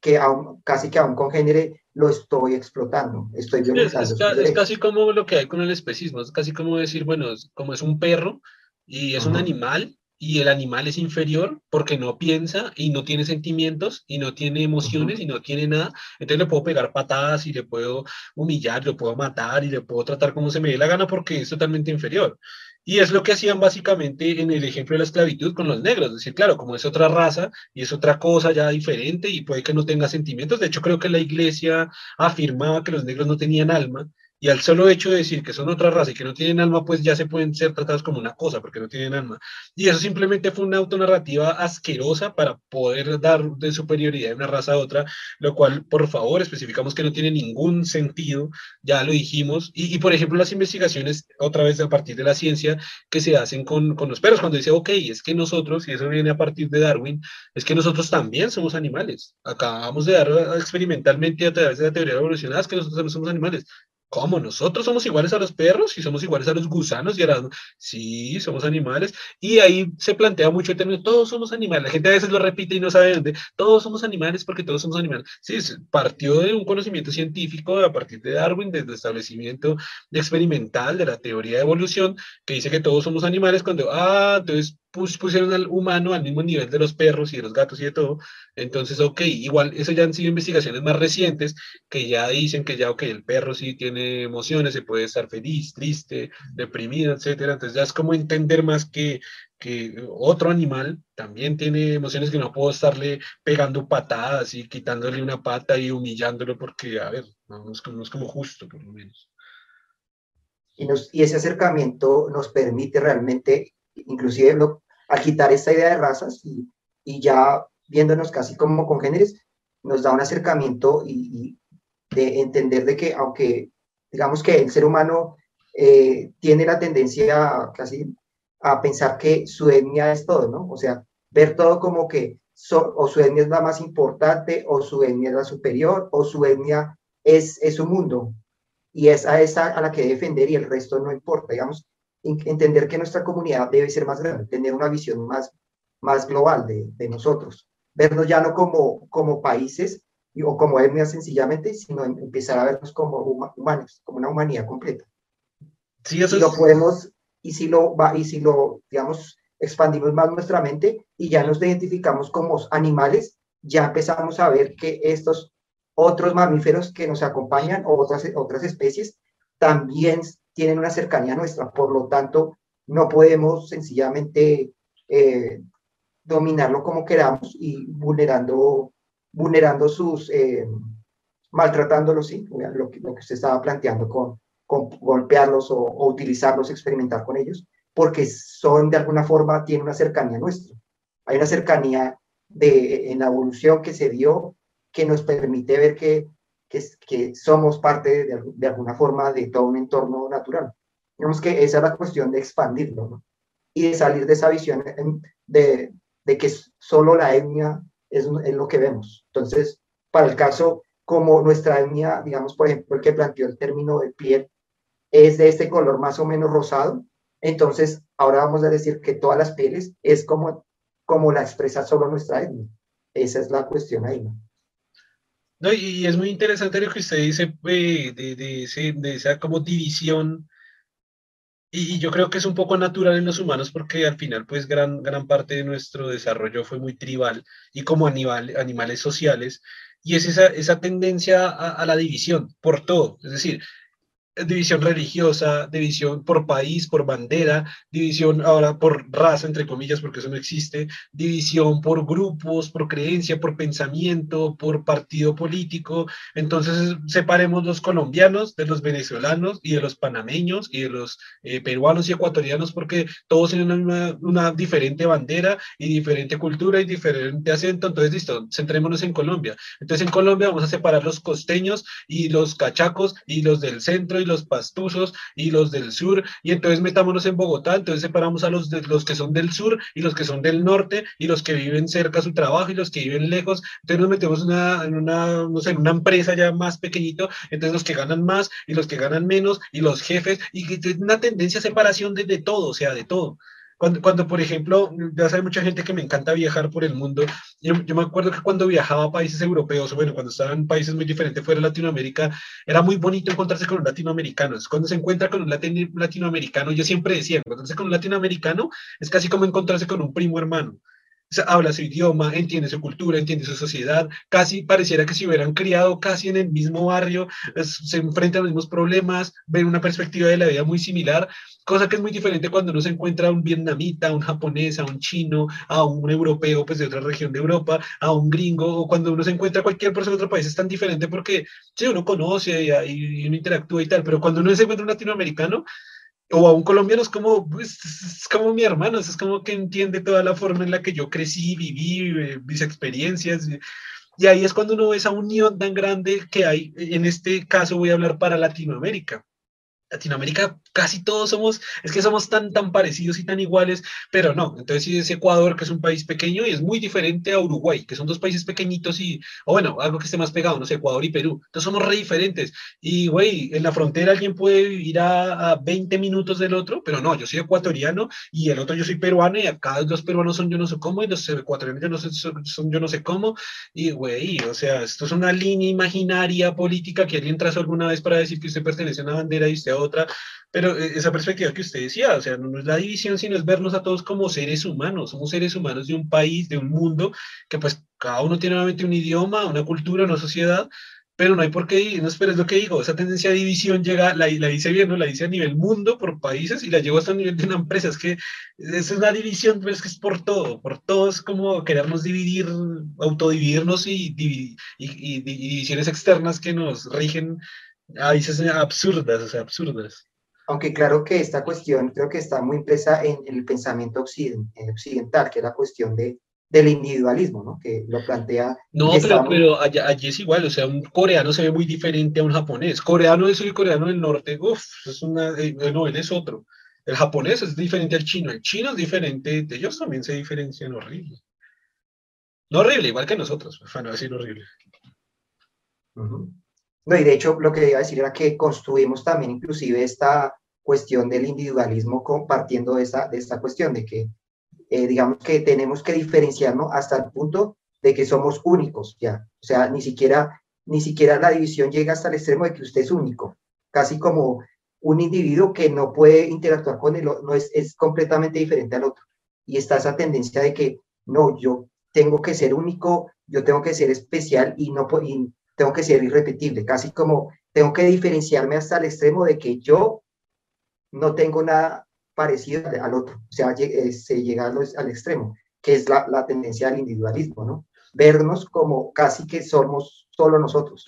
que aún, casi que aún con género lo estoy explotando, estoy violentando. Es, casi como lo que hay con el especismo, es casi como decir, bueno, como es un perro y es un animal, y el animal es inferior porque no piensa y no tiene sentimientos y no tiene emociones y no tiene nada, entonces le puedo pegar patadas y le puedo humillar, le puedo matar y le puedo tratar como se me dé la gana porque es totalmente inferior. Y es lo que hacían básicamente en el ejemplo de la esclavitud con los negros. Es decir, claro, como es otra raza y es otra cosa ya diferente y puede que no tenga sentimientos. De hecho, creo que la iglesia afirmaba que los negros no tenían alma y al solo hecho de decir que son otra raza y que no tienen alma, pues ya se pueden ser tratados como una cosa, porque no tienen alma. Y eso simplemente fue una autonarrativa asquerosa para poder dar de superioridad de una raza a otra, lo cual, por favor, especificamos que no tiene ningún sentido, ya lo dijimos. Y, por ejemplo, las investigaciones, otra vez a partir de la ciencia, que se hacen con, con los perros, cuando dice, ok, es que nosotros, y eso viene a partir de Darwin, es que nosotros también somos animales. Acabamos de dar experimentalmente a través de la teoría evolucionada, que nosotros también somos animales. ¿Cómo? ¿Nosotros somos iguales a los perros y somos iguales a los gusanos y a las... Sí, somos animales. Y ahí se plantea mucho el término, todos somos animales. La gente a veces lo repite y no sabe dónde. Todos somos animales porque todos somos animales. Sí, partió de un conocimiento científico a partir de Darwin, desde el establecimiento experimental de la teoría de evolución, que dice que todos somos animales cuando, ah, entonces pusieron al humano al mismo nivel de los perros y de los gatos y de todo. Entonces, ok, igual, eso ya han sido investigaciones más recientes que ya dicen que ya, ok, el perro sí tiene emociones, se puede estar feliz, triste, deprimido, etcétera. Entonces, ya es como entender más que, que otro animal también tiene emociones que no puedo estarle pegando patadas y quitándole una pata y humillándolo porque, a ver, no, es, como, no es como justo, por lo menos. Y, nos, y, ese acercamiento nos permite realmente, inclusive lo, al quitar esta idea de razas y, ya viéndonos casi como congéneres, nos da un acercamiento y, de entender de que aunque digamos que el ser humano eh, tiene la tendencia casi a pensar que su etnia es todo, ¿no? O sea, ver todo como que o su etnia es la más importante, o su etnia es la superior, o su etnia es, es su mundo. Y es a esa a la que defender y el resto no importa, digamos, entender que nuestra comunidad debe ser más grande, tener una visión más, más global de, de nosotros, vernos ya no como, como países o como etnias sencillamente, sino empezar a vernos como humanos, como una humanidad completa. Sí, eso y lo podemos, y si lo, va, y si lo, digamos, expandimos más nuestra mente y ya nos identificamos como animales, ya empezamos a ver que estos otros mamíferos que nos acompañan o otras, otras especies también tienen una cercanía nuestra. Por lo tanto, no podemos sencillamente eh, dominarlo como queramos y vulnerando, vulnerando sus, eh, maltratándolos, sí, lo que, lo que usted estaba planteando con, con golpearlos o, o, utilizarlos, experimentar con ellos, porque son de alguna forma, tienen una cercanía nuestra. Hay una cercanía de, en la evolución que se dio que nos permite ver que, que, somos parte de, alguna forma de todo un entorno natural. Digamos que esa es la cuestión de expandirlo y de salir de esa visión de, de que solo la etnia es, es, lo que vemos. Entonces, para el caso como nuestra etnia, digamos, por ejemplo, el que planteó el término de piel, es de este color más o menos rosado, entonces, ahora vamos a decir que todas las pieles es como, como la expresa solo nuestra etnia. Esa es la cuestión ahí, ¿no? No, y es muy interesante lo que usted dice eh, de, de, esa como división, y, yo creo que es un poco natural en los humanos porque al final pues gran, gran parte de nuestro desarrollo fue muy tribal y como animal, animales sociales, y es esa, esa tendencia a la división por todo, es decir, división religiosa, división por país, por bandera, división ahora por raza, entre comillas, porque eso no existe, división por grupos, por creencia, por pensamiento, por partido político. Entonces, separemos los colombianos de los venezolanos y de los panameños y de los eh, peruanos y ecuatorianos, porque todos tienen una, diferente bandera y diferente cultura y diferente acento. Entonces, listo, centrémonos en Colombia. Entonces, en Colombia vamos a separar los costeños y los cachacos y los del centro los pastuzos y los del sur, y entonces metámonos en Bogotá, entonces separamos a los, de, los que son del sur y los que son del norte y los que viven cerca a su trabajo y los que viven lejos, entonces nos metemos una, en una, no sé, en una empresa ya más pequeñito, entonces los que ganan más y los que ganan menos y los jefes, y una tendencia a separación de, de todo, o sea, de todo. Cuando, cuando, por ejemplo, ya sabe mucha gente que me encanta viajar por el mundo, yo, yo, me acuerdo que cuando viajaba a países europeos, bueno, cuando estaba en países muy diferentes fuera de Latinoamérica, era muy bonito encontrarse con un latinoamericano. Cuando se encuentra con un latinoamericano, yo siempre decía, encontrarse con un latinoamericano es casi como encontrarse con un primo hermano habla su idioma, entiende su cultura, entiende su sociedad, casi pareciera que se hubieran criado casi en el mismo barrio, se enfrentan a los mismos problemas, ven una perspectiva de la vida muy similar, cosa que es muy diferente cuando uno se encuentra a un vietnamita, a un japonés, a un chino, a un europeo pues de otra región de Europa, a un gringo, o cuando uno se encuentra a cualquier persona de otro país es tan diferente porque sí, uno conoce y, y uno interactúa y tal, pero cuando uno se encuentra un latinoamericano, o a un colombiano es como, pues, es como mi hermano, es como que entiende toda la forma en la que yo crecí, viví, eh, mis experiencias. Y ahí es cuando uno ve esa unión tan grande que hay, en este caso voy a hablar para Latinoamérica. Latinoamérica casi todos somos, es que somos tan, tan parecidos y tan iguales, pero no. Entonces, si es Ecuador, que es un país pequeño y es muy diferente a Uruguay, que son dos países pequeñitos y, o bueno, algo que esté más pegado, no sé, Ecuador y Perú. Entonces, somos re diferentes. Y, güey, en la frontera alguien puede vivir a, a, 20 minutos del otro, pero no, yo soy ecuatoriano y el otro yo soy peruano y acá los peruanos son yo no sé cómo y los ecuatorianos yo no sé, son yo no sé cómo. Y, güey, o sea, esto es una línea imaginaria política que alguien trazó alguna vez para decir que usted pertenece a una bandera y usted a otra, pero eh, esa perspectiva que usted decía, o sea, no, es la división, sino es vernos a todos como seres humanos, somos seres humanos de un país, de un mundo, que pues cada uno tiene nuevamente un idioma, una cultura, una sociedad, pero no hay por qué, no esperes lo que digo, esa tendencia de división llega, la, la dice bien, ¿no? la dice a nivel mundo, por países, y la llevo hasta a nivel de una empresa, es que es una división, pero es que es por todo, por todo es como querernos dividir, autodividirnos y, y, y, y divisiones externas que nos rigen a veces absurdas, o sea, absurdas. Aunque claro que esta cuestión creo que está muy impresa en, el pensamiento occidental, que es la cuestión de, del individualismo, ¿no? Que lo plantea. No, pero, pero allí es igual, o sea, un coreano se ve muy diferente a un japonés. Coreano es el coreano del norte, uff, es una, eh, no, él es otro. El japonés es diferente al chino, el chino es diferente, ellos también se diferencian horrible. No horrible, igual que nosotros, para no decir horrible. No, y de hecho lo que iba a decir era que construimos también inclusive esta cuestión del individualismo compartiendo de esta, de esta cuestión de que eh, digamos que tenemos que diferenciarnos hasta el punto de que somos únicos ya. O sea, ni siquiera, ni siquiera la división llega hasta el extremo de que usted es único, casi como un individuo que no puede interactuar con él, no es, es completamente diferente al otro. Y está esa tendencia de que no, yo tengo que ser único, yo tengo que ser especial y no y tengo que ser irrepetible, casi como tengo que diferenciarme hasta el extremo de que yo no tengo nada parecido al otro, o sea, eh, se llega al extremo, que es la, la tendencia al individualismo, ¿no? Vernos como casi que somos solo nosotros.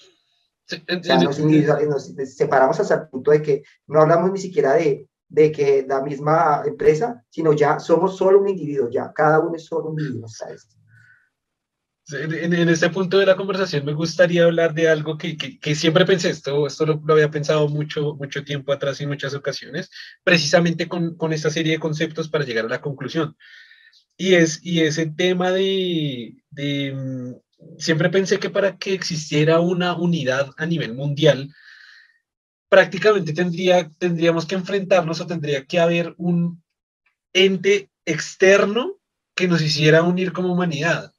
o sea, nos, nos, separamos hasta el punto de que no hablamos ni siquiera de, de que la misma empresa, sino ya somos solo un individuo, ya cada uno es solo un individuo, ¿sabes? En, en, este punto de la conversación me gustaría hablar de algo que, que, que siempre pensé, esto, esto lo, lo, había pensado mucho, mucho tiempo atrás en muchas ocasiones, precisamente con, con, esta serie de conceptos para llegar a la conclusión. Y es y ese tema de, de, mm, siempre pensé que para que existiera una unidad a nivel mundial, prácticamente tendría, tendríamos que enfrentarnos o tendría que haber un ente externo que nos hiciera unir como humanidad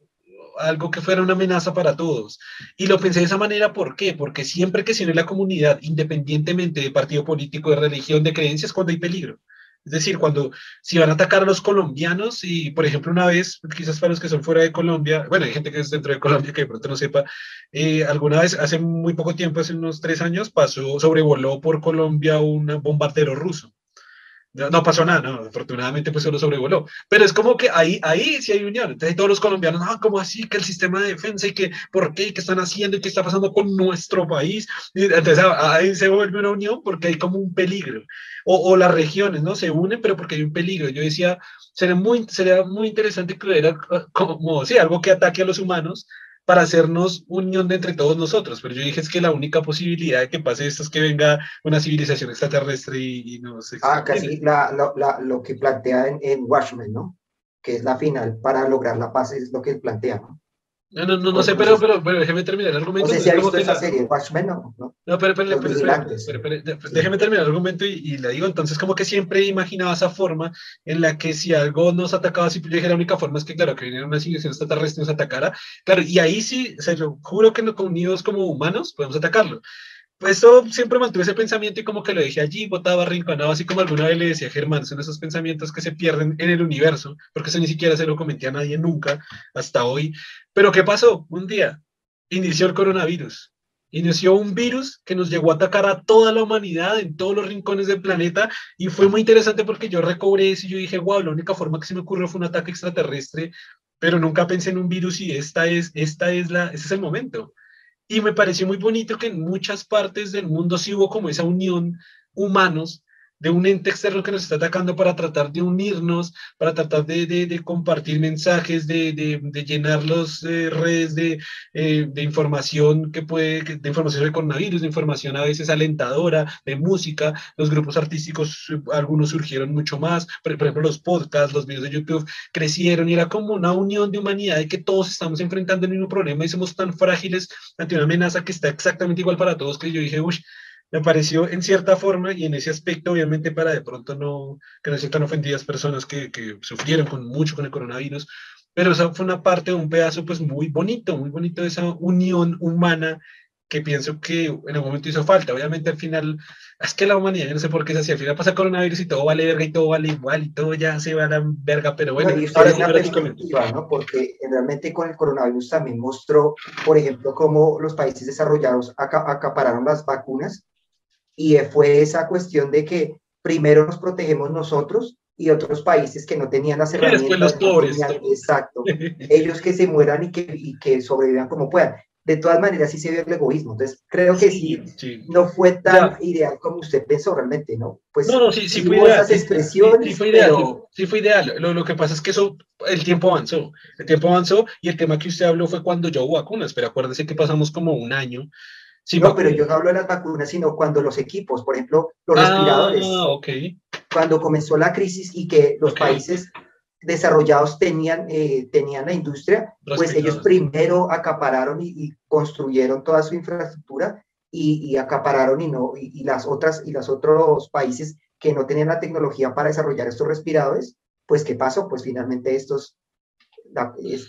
algo que fuera una amenaza para todos. Y lo pensé de esa manera, ¿por qué? Porque siempre que se une la comunidad, independientemente de partido político, de religión, de creencias, cuando hay peligro. Es decir, cuando si van a atacar a los colombianos y, por ejemplo, una vez, quizás para los que son fuera de Colombia, bueno, hay gente que es dentro de Colombia que de pronto no sepa, eh, alguna vez, hace muy poco tiempo, hace unos tres años, pasó, sobrevoló por Colombia un bombardero ruso. No, pasó nada, no, afortunadamente pues solo sobrevoló. Pero es como que ahí, ahí sí hay unión. Entonces todos los colombianos, ah, ¿cómo así? Que el sistema de defensa y que, ¿por qué? ¿Qué están haciendo? ¿Y qué está pasando con nuestro país? entonces ah, ahí se vuelve una unión porque hay como un peligro. O, o, las regiones, ¿no? Se unen, pero porque hay un peligro. Yo decía, sería muy, sería muy interesante hubiera como, sí, algo que ataque a los humanos, para hacernos unión de entre todos nosotros. Pero yo dije es que la única posibilidad de que pase esto es que venga una civilización extraterrestre y, y no sé. Ah, casi la, la, lo que plantea en, en Watchmen, ¿no? Que es la final para lograr la paz, es lo que plantea, ¿no? No, no, no, no sé, pero, pero, pero, déjeme terminar el argumento. No sé si ha visto esa la... serie, Watchmen, ¿no? No, pero, pero, pero, déjeme terminar el argumento y, y, le digo, entonces como que siempre imaginaba esa forma en la que si algo nos atacaba, si yo dije la única forma es que, claro, que viniera una civilización extraterrestre nos atacara, claro, y ahí sí, se lo juro que unidos como humanos podemos atacarlo eso siempre mantuve ese pensamiento y como que lo dejé allí, botaba, rinconado, así como alguna vez le decía a Germán, son esos pensamientos que se pierden en el universo, porque eso ni siquiera se lo comenté a nadie nunca hasta hoy. Pero ¿qué pasó? Un día inició el coronavirus. Inició un virus que nos llegó a atacar a toda la humanidad en todos los rincones del planeta y fue muy interesante porque yo recobré eso y yo dije, wow, la única forma que se me ocurrió fue un ataque extraterrestre, pero nunca pensé en un virus y esta es, esta es la, ese es el momento. Y me pareció muy bonito que en muchas partes del mundo sí hubo como esa unión humanos de un ente externo que nos está atacando para tratar de unirnos, para tratar de, de, de compartir mensajes, de, de llenar las eh, redes de, eh, de, información que puede, de información de coronavirus, de información a veces alentadora, de música. Los grupos artísticos, algunos surgieron mucho más, por, por ejemplo, los podcasts, los videos de YouTube crecieron y era como una unión de humanidad de que todos estamos enfrentando el mismo problema y somos tan frágiles ante una amenaza que está exactamente igual para todos que yo dije, uy, me pareció en cierta forma y en ese aspecto, obviamente, para de pronto no, que no se sientan ofendidas personas que, que sufrieron con, mucho con el coronavirus, pero esa fue una parte, un pedazo pues muy bonito, muy bonito de esa unión humana que pienso que en algún momento hizo falta. Obviamente al final, es que la humanidad, yo no sé por qué es así, al final pasa coronavirus y todo vale verga y todo vale igual y todo ya se va a la verga, pero bueno. y ahora es una perspectiva, ¿no? Porque realmente con el coronavirus también mostró, por ejemplo, cómo los países desarrollados acapararon las vacunas y fue esa cuestión de que primero nos protegemos nosotros y otros países que no tenían las herramientas. los pobres. exacto. ellos que se mueran y que, y que sobrevivan como puedan. de todas maneras sí se ve el egoísmo. Entonces, creo que sí, no fue tan ideal como usted pensó realmente, ¿no? Pues, no, no, sí, sí fue ideal. Sí, sí, fue ideal, sí, fue ideal. Lo, lo, que pasa es que eso, el tiempo avanzó, el tiempo avanzó y el tema que usted habló fue cuando yo hubo vacunas, pero acuérdese que pasamos como un año. No, pero yo no hablo de las vacunas, sino cuando los equipos, por ejemplo, los ah, respiradores. Okay. Cuando comenzó la crisis y que los países desarrollados tenían, eh, tenían la industria, pues ellos primero acapararon y, construyeron toda su infraestructura y, acapararon y, no, y, las otras, y los otros países que no tenían la tecnología para desarrollar estos respiradores, pues ¿qué pasó? Pues finalmente estos,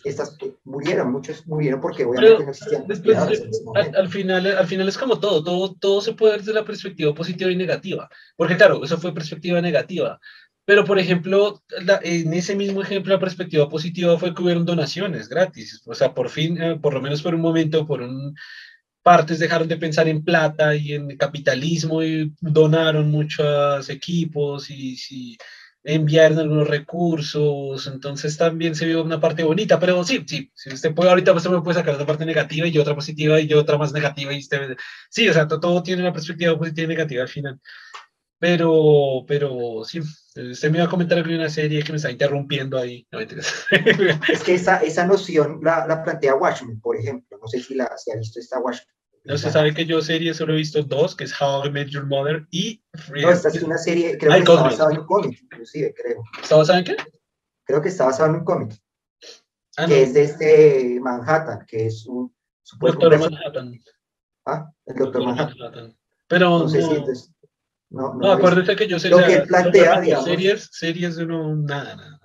estas murieron, muchos murieron porque obviamente no existían respiradores. al, final, al final es como todo, todo, todo se puede ver desde la perspectiva positiva y negativa, porque claro, eso fue perspectiva negativa, pero, por ejemplo, en ese mismo ejemplo, la perspectiva positiva fue que hubieron donaciones gratis. O sea, por fin, eh, por lo menos por un momento, por un partes dejaron de pensar en plata y en capitalismo y donaron muchos equipos y, y enviaron algunos recursos, entonces también se vio una parte bonita, pero sí, sí, si usted puede, ahorita usted me puede sacar otra parte negativa y otra positiva y otra más negativa y usted, sí, o sea, todo tiene una perspectiva positiva y negativa al final. Pero, pero sí, usted me iba a comentar alguna una serie que me está interrumpiendo ahí. es que esa, esa noción la, la, plantea Watchmen, por ejemplo. No sé si, la, si ha visto esta Watchmen. No se sabe que yo serie solo he visto dos, que es How I Met Your Mother y Free. No, esta es una serie, creo que está basada en un cómic, inclusive, creo. ¿Está basada en qué? Creo que está basada en un cómic. Ah, que es de este Manhattan, que es un... Doctor Manhattan. Ah, el Doctor, Manhattan. Manhattan. Pero no, sé si entonces, no, no, acuérdate que yo sé lo que plantea, digamos, series, series de no, nada, nada.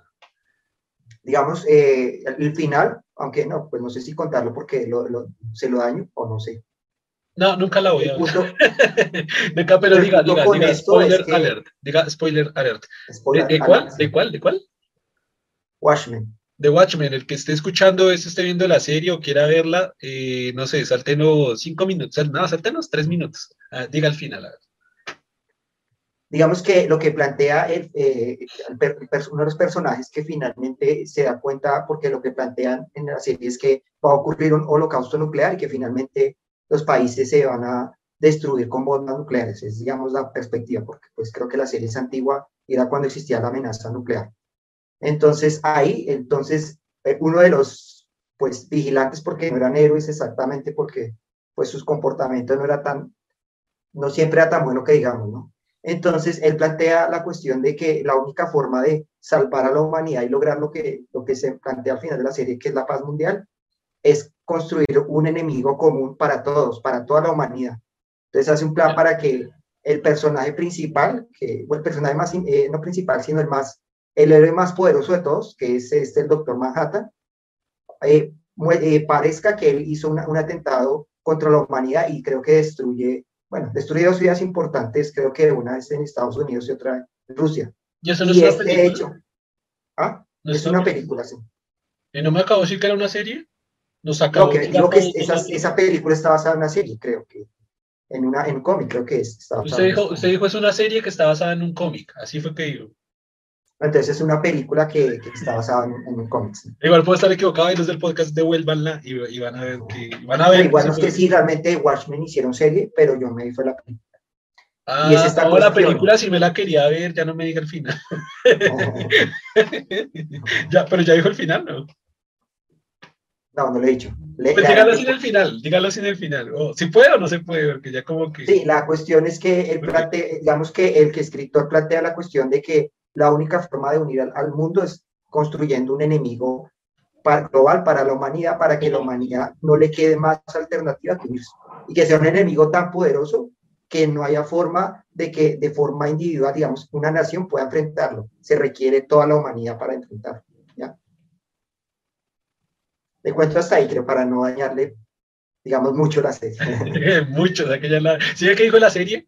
Digamos, eh, el final, aunque no, pues no sé si contarlo porque lo, lo, se lo daño o no sé. No, nunca la voy a ver. nunca, pero diga, diga, diga, spoiler alert. Diga, spoiler alert. Spoiler ¿De, cuál? ¿De cuál? ¿De cuál? Watchmen. De Watchmen, el que esté escuchando esto, esté viendo la serie o quiera verla, eh, no sé, saltenos cinco minutos, no, saltenos tres minutos. Ah, diga al final. A ver digamos que lo que plantea el, eh, uno de los personajes que finalmente se da cuenta, porque lo que plantean en la serie es que va a ocurrir un holocausto nuclear y que finalmente los países se van a destruir con bombas nucleares. Es, digamos, la perspectiva, porque pues creo que la serie es antigua era cuando existía la amenaza nuclear. Entonces, ahí, entonces, eh, uno de los, pues, vigilantes, porque no eran héroes exactamente, porque, pues, sus comportamientos no era tan, no siempre era tan bueno que digamos, ¿no? Entonces, él plantea la cuestión de que la única forma de salvar a la humanidad y lograr lo que, lo que se plantea al final de la serie, que es la paz mundial, es construir un enemigo común para todos, para toda la humanidad. Entonces, hace un plan para que el personaje principal, que, o el personaje más, eh, no principal, sino el más, el héroe más poderoso de todos, que es este, el Doctor Manhattan, eh, eh, parezca que él hizo un atentado contra la humanidad y creo que destruye bueno, destruido ciudades importantes, creo que una es en Estados Unidos y otra en Rusia. ¿Y eso no es una este película? hecho, ¿ah? es una película, sí. ¿Y no me acabo de decir que era una serie? Nos acabó no, que, digo que esa, esa, película está basada en una serie, creo que. En, una, en un cómic, creo que es. usted, dijo, usted dijo es una serie que está basada en un cómic, así fue que dijo. Entonces es una película que, que está basada en, un cómic. Igual puede estar equivocado y los del podcast devuélvanla y, y van a ver que van a ver. igual no es que sí, realmente Watchmen hicieron serie, pero yo me vi fue la película. Ah, y es esta no, la película si me la quería ver, ya no me diga el final. ya, pero ya dijo el final, ¿no? No, no lo he dicho. Le, pues dígalo sin el final, dígalo sin el final. O, si puede o no se puede, porque ya como que... Sí, la cuestión es que el plante, digamos que el que escritor plantea la cuestión de que la única forma de unir al, mundo es construyendo un enemigo global para la humanidad, para que la humanidad no le quede más alternativa que unirse. Y que sea un enemigo tan poderoso que no haya forma de que de forma individual, digamos, una nación pueda enfrentarlo. Se requiere toda la humanidad para enfrentarlo. Le cuento hasta ahí, creo, para no dañarle, digamos, mucho la serie. mucho, o sea que ya la... ¿Sí que dijo la serie?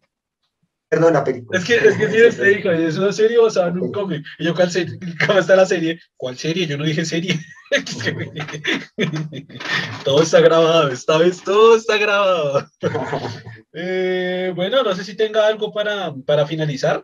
Perdón, la película. Es que, es que sí, usted dijo, es una serie basada en un cómic. Y yo, ¿cuál serie? ¿Cómo está la serie? ¿Cuál serie? Yo no dije serie. todo está grabado, esta vez todo está grabado. Eh, bueno, no sé si tenga algo para, para finalizar.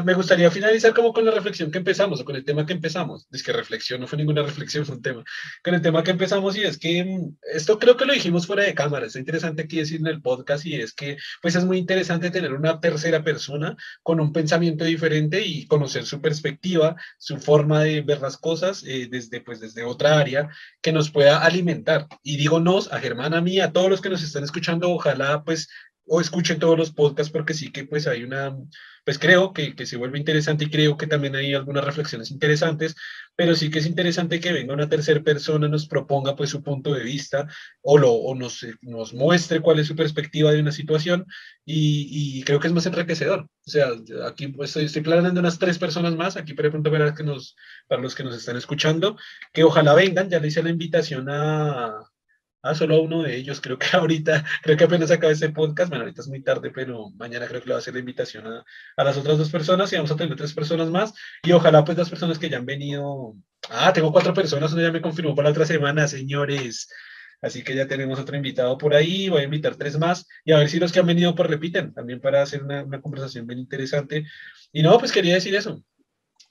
Me gustaría finalizar como con la reflexión que empezamos o con el tema que empezamos. Es que reflexión no fue ninguna reflexión, fue un tema. Con el tema que empezamos y es que mm, esto creo que lo dijimos fuera de cámara. Es interesante aquí decir en el podcast y es que pues es muy interesante tener una tercera persona con un pensamiento diferente y conocer su perspectiva, su forma de ver las cosas eh, desde pues desde otra área que nos pueda alimentar. Y digo nos, a Germán, a mí, a todos los que nos están escuchando, ojalá pues o escuchen todos los podcasts porque sí que pues hay una, pues creo que, que, se vuelve interesante y creo que también hay algunas reflexiones interesantes, pero sí que es interesante que venga una tercera persona, nos proponga pues su punto de vista o, lo, o nos, nos muestre cuál es su perspectiva de una situación y, y creo que es más enriquecedor. O sea, aquí pues estoy, planeando unas tres personas más, aquí para pronto para, que nos, para los que nos están escuchando, que ojalá vengan, ya le hice la invitación a, Ah, solo uno de ellos. Creo que ahorita, creo que apenas acaba ese podcast. Bueno, ahorita es muy tarde, pero mañana creo que le va a hacer la invitación a, las otras dos personas y vamos a tener tres personas más. Y ojalá, pues, las personas que ya han venido. Ah, tengo cuatro personas, uno ya me confirmó para la otra semana, señores. Así que ya tenemos otro invitado por ahí. Voy a invitar tres más y a ver si los que han venido por repiten también para hacer una, una conversación bien interesante. Y no, pues quería decir eso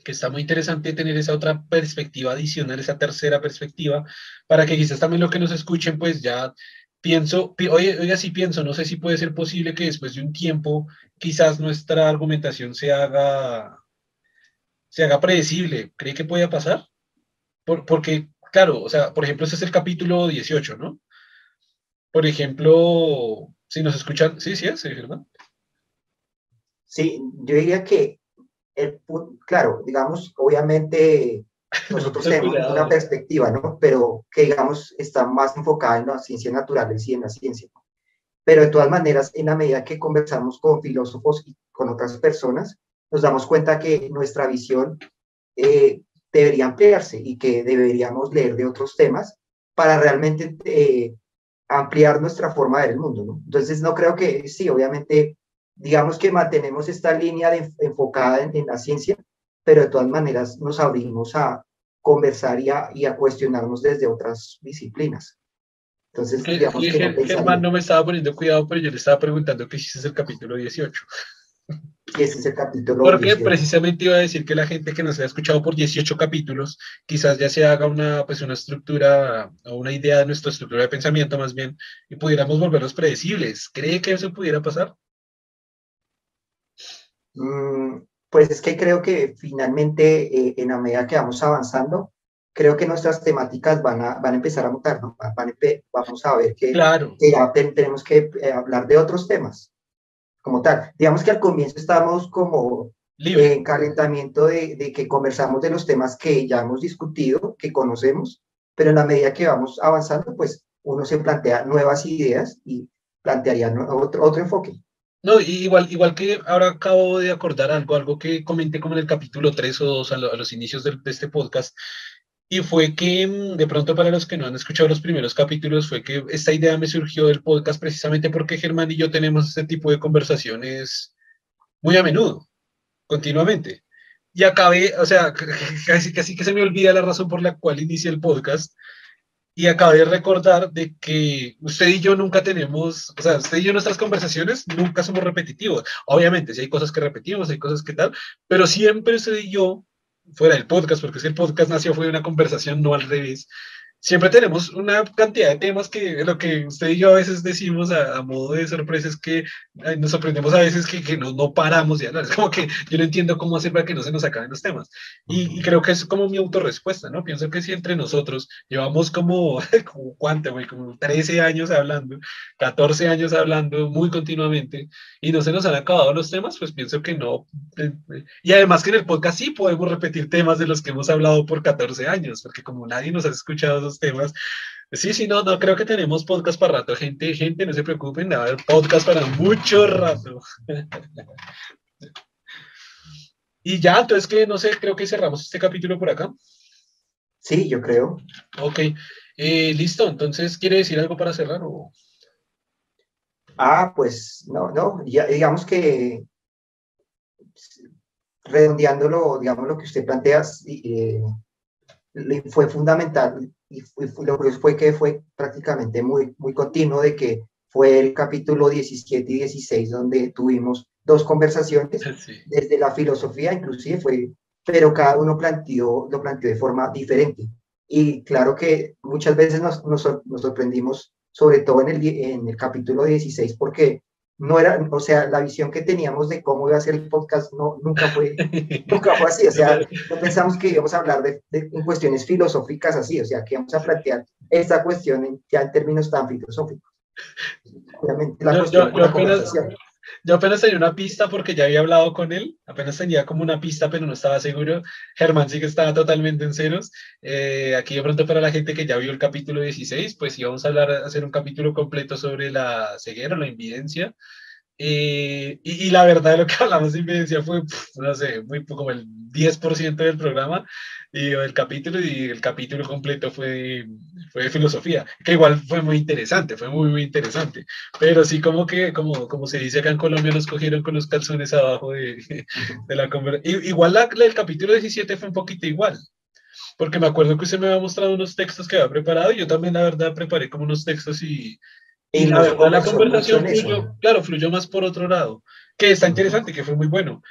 que está muy interesante tener esa otra perspectiva adicional, esa tercera perspectiva, para que quizás también lo que nos escuchen, pues ya pienso, oye, oiga, sí pienso, no sé si puede ser posible que después de un tiempo quizás nuestra argumentación se haga, se haga predecible. ¿Cree que pueda pasar? Por, porque, claro, o sea, por ejemplo, ese es el capítulo 18, ¿no? Por ejemplo, si nos escuchan, sí, sí, sí, ¿verdad? Sí, yo diría que claro, digamos, obviamente nosotros tenemos una perspectiva, ¿no? Pero que, digamos, está más enfocada en las ciencias naturales y en la ciencia. Pero de todas maneras, en la medida que conversamos con filósofos y con otras personas, nos damos cuenta que nuestra visión eh, debería ampliarse y que deberíamos leer de otros temas para realmente eh, ampliar nuestra forma de ver el mundo, ¿no? Entonces, no creo que, sí, obviamente digamos que mantenemos esta línea de, enfocada en, la ciencia, pero de todas maneras nos abrimos a conversar y a, y a cuestionarnos desde otras disciplinas. Entonces, digamos que, no Germán no me estaba poniendo cuidado, pero yo le estaba preguntando que si es el capítulo 18. ese es el capítulo Porque precisamente iba a decir que la gente que nos ha escuchado por 18 capítulos, quizás ya se haga una, pues una estructura o una idea de nuestra estructura de pensamiento más bien, y pudiéramos volverlos predecibles. ¿Cree que eso pudiera pasar? Mm, pues es que creo que finalmente, eh, en la medida que vamos avanzando, creo que nuestras temáticas van a, van a empezar a mutar, ¿no? vamos a ver que, claro. ya tenemos que eh, hablar de otros temas, como tal. Digamos que al comienzo estábamos como en calentamiento de, de, que conversamos de los temas que ya hemos discutido, que conocemos, pero en la medida que vamos avanzando, pues uno se plantea nuevas ideas y plantearía otro, otro enfoque. No, igual, igual que ahora acabo de acordar algo, algo que comenté como en el capítulo 3 o 2 a, los inicios de, este podcast, y fue que mm, de pronto para los que no han escuchado los primeros capítulos, fue que esta idea me surgió del podcast precisamente porque Germán y yo tenemos este tipo de conversaciones muy a menudo, continuamente. Y acabé, o sea, casi, casi que se me olvida la razón por la cual inicié el podcast, y acabé de recordar de que usted y yo nunca tenemos, o sea, usted y yo nuestras conversaciones nunca somos repetitivos. Obviamente, si hay cosas que repetimos, hay cosas que tal, pero siempre usted y yo, fuera del podcast, porque si el podcast nació fue una conversación, no al revés, siempre tenemos una cantidad de temas que lo que usted y yo a veces decimos a, modo de sorpresa es que nos sorprendemos a veces que, que no, no, paramos y hablar. Es como que yo no entiendo cómo hacer para que no se nos acaben los temas. Y, creo que es como mi autorrespuesta, ¿no? Pienso que si entre nosotros llevamos como, como ¿cuánto, güey? Como 13 años hablando, 14 años hablando muy continuamente y no se nos han acabado los temas, pues pienso que no. Eh, eh, y además que en el podcast sí podemos repetir temas de los que hemos hablado por 14 años, porque como nadie nos ha escuchado temas. Sí, sí, no, no, creo que tenemos podcast para rato. Gente, gente, no se preocupen, a haber podcast para mucho rato. y ya, entonces que no sé, creo que cerramos este capítulo por acá. Sí, yo creo. Ok, eh, listo, entonces, ¿quiere decir algo para cerrar o...? Ah, pues no, no, ya, digamos que redondeándolo, digamos lo que usted plantea, eh, fue fundamental y, lo que fue que fue prácticamente muy, muy continuo de que fue el capítulo 17 y 16, donde tuvimos dos conversaciones desde la filosofía, inclusive fue, pero cada uno planteó, lo planteó de forma diferente. Y claro que muchas veces nos, nos, sorprendimos, sobre todo en el, en el capítulo 16, porque no era, o sea, la visión que teníamos de cómo iba a ser el podcast no, nunca, fue, nunca fue así, o sea, no pensamos que íbamos a hablar de, de cuestiones filosóficas así, o sea, que íbamos a plantear esta cuestión en, ya en términos tan filosóficos. Obviamente la cuestión yo, apenas, yo apenas tenía una pista porque ya había hablado con él, apenas tenía como una pista, pero no estaba seguro. Germán sí que estaba totalmente en ceros. Eh, aquí de pronto para la gente que ya vio el capítulo 16, pues íbamos a hablar, hacer un capítulo completo sobre la ceguera, la invidencia. Eh, y, la verdad de lo que hablamos de invidencia fue, no sé, muy como el 10% del programa y el capítulo y el capítulo completo fue, fue de filosofía, que igual fue muy interesante, fue muy, muy interesante, pero sí como que, como, como se dice acá en Colombia, nos cogieron con los calzones abajo de, de la conversación. Igual la, el capítulo 17 fue un poquito igual, porque me acuerdo que usted me había mostrado unos textos que había preparado y yo también la verdad preparé como unos textos y, y la verdad la conversación fluyó, claro, fluyó más por otro lado, que está interesante, que fue muy bueno.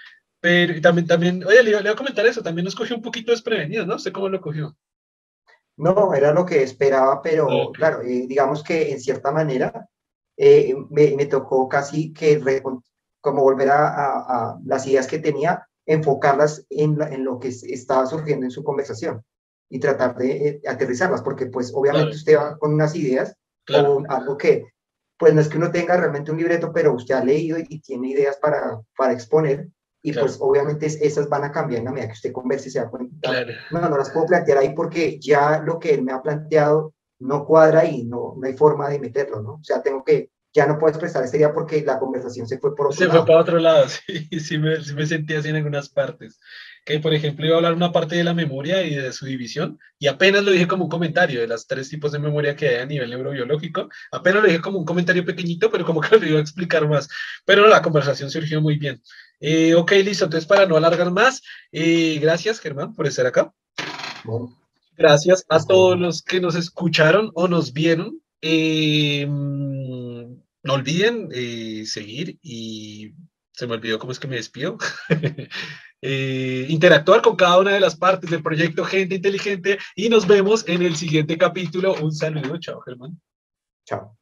Pero también, también, oye, le, iba a comentar eso, también nos cogió un poquito desprevenido, ¿no? sé cómo lo cogió. No, era lo que esperaba, pero claro, eh, digamos que en cierta manera eh, me, me, tocó casi que como volver a, a, las ideas que tenía, enfocarlas en, en, lo que estaba surgiendo en su conversación y tratar de eh, aterrizarlas, porque pues obviamente usted va con unas ideas o algo que, pues no es que uno tenga realmente un libreto, pero usted ha leído y tiene ideas para, para exponer, y pues obviamente esas van a cambiar en la medida que usted converse y se da cuenta. No, no las puedo plantear ahí porque ya lo que él me ha planteado no cuadra y no, no hay forma de meterlo, ¿no? O sea, tengo que, ya no puedo expresar esta idea porque la conversación se fue por otro lado. Se fue para otro lado, sí, sí me, sí me sentí así en algunas partes. Que, por ejemplo, iba a hablar una parte de la memoria y de su división, y apenas lo dije como un comentario de las tres tipos de memoria que hay a nivel neurobiológico, apenas lo dije como un comentario pequeñito, pero como que lo iba a explicar más. Pero la conversación surgió muy bien. Eh, ok, listo. Entonces, para no alargar más, eh, gracias, Germán, por estar acá. Gracias a todos los que nos escucharon o nos vieron. Eh, no olviden seguir y se me olvidó cómo es que me despido. interactuar con cada una de las partes del proyecto Gente Inteligente y nos vemos en el siguiente capítulo. Un saludo, chao Germán. Chao.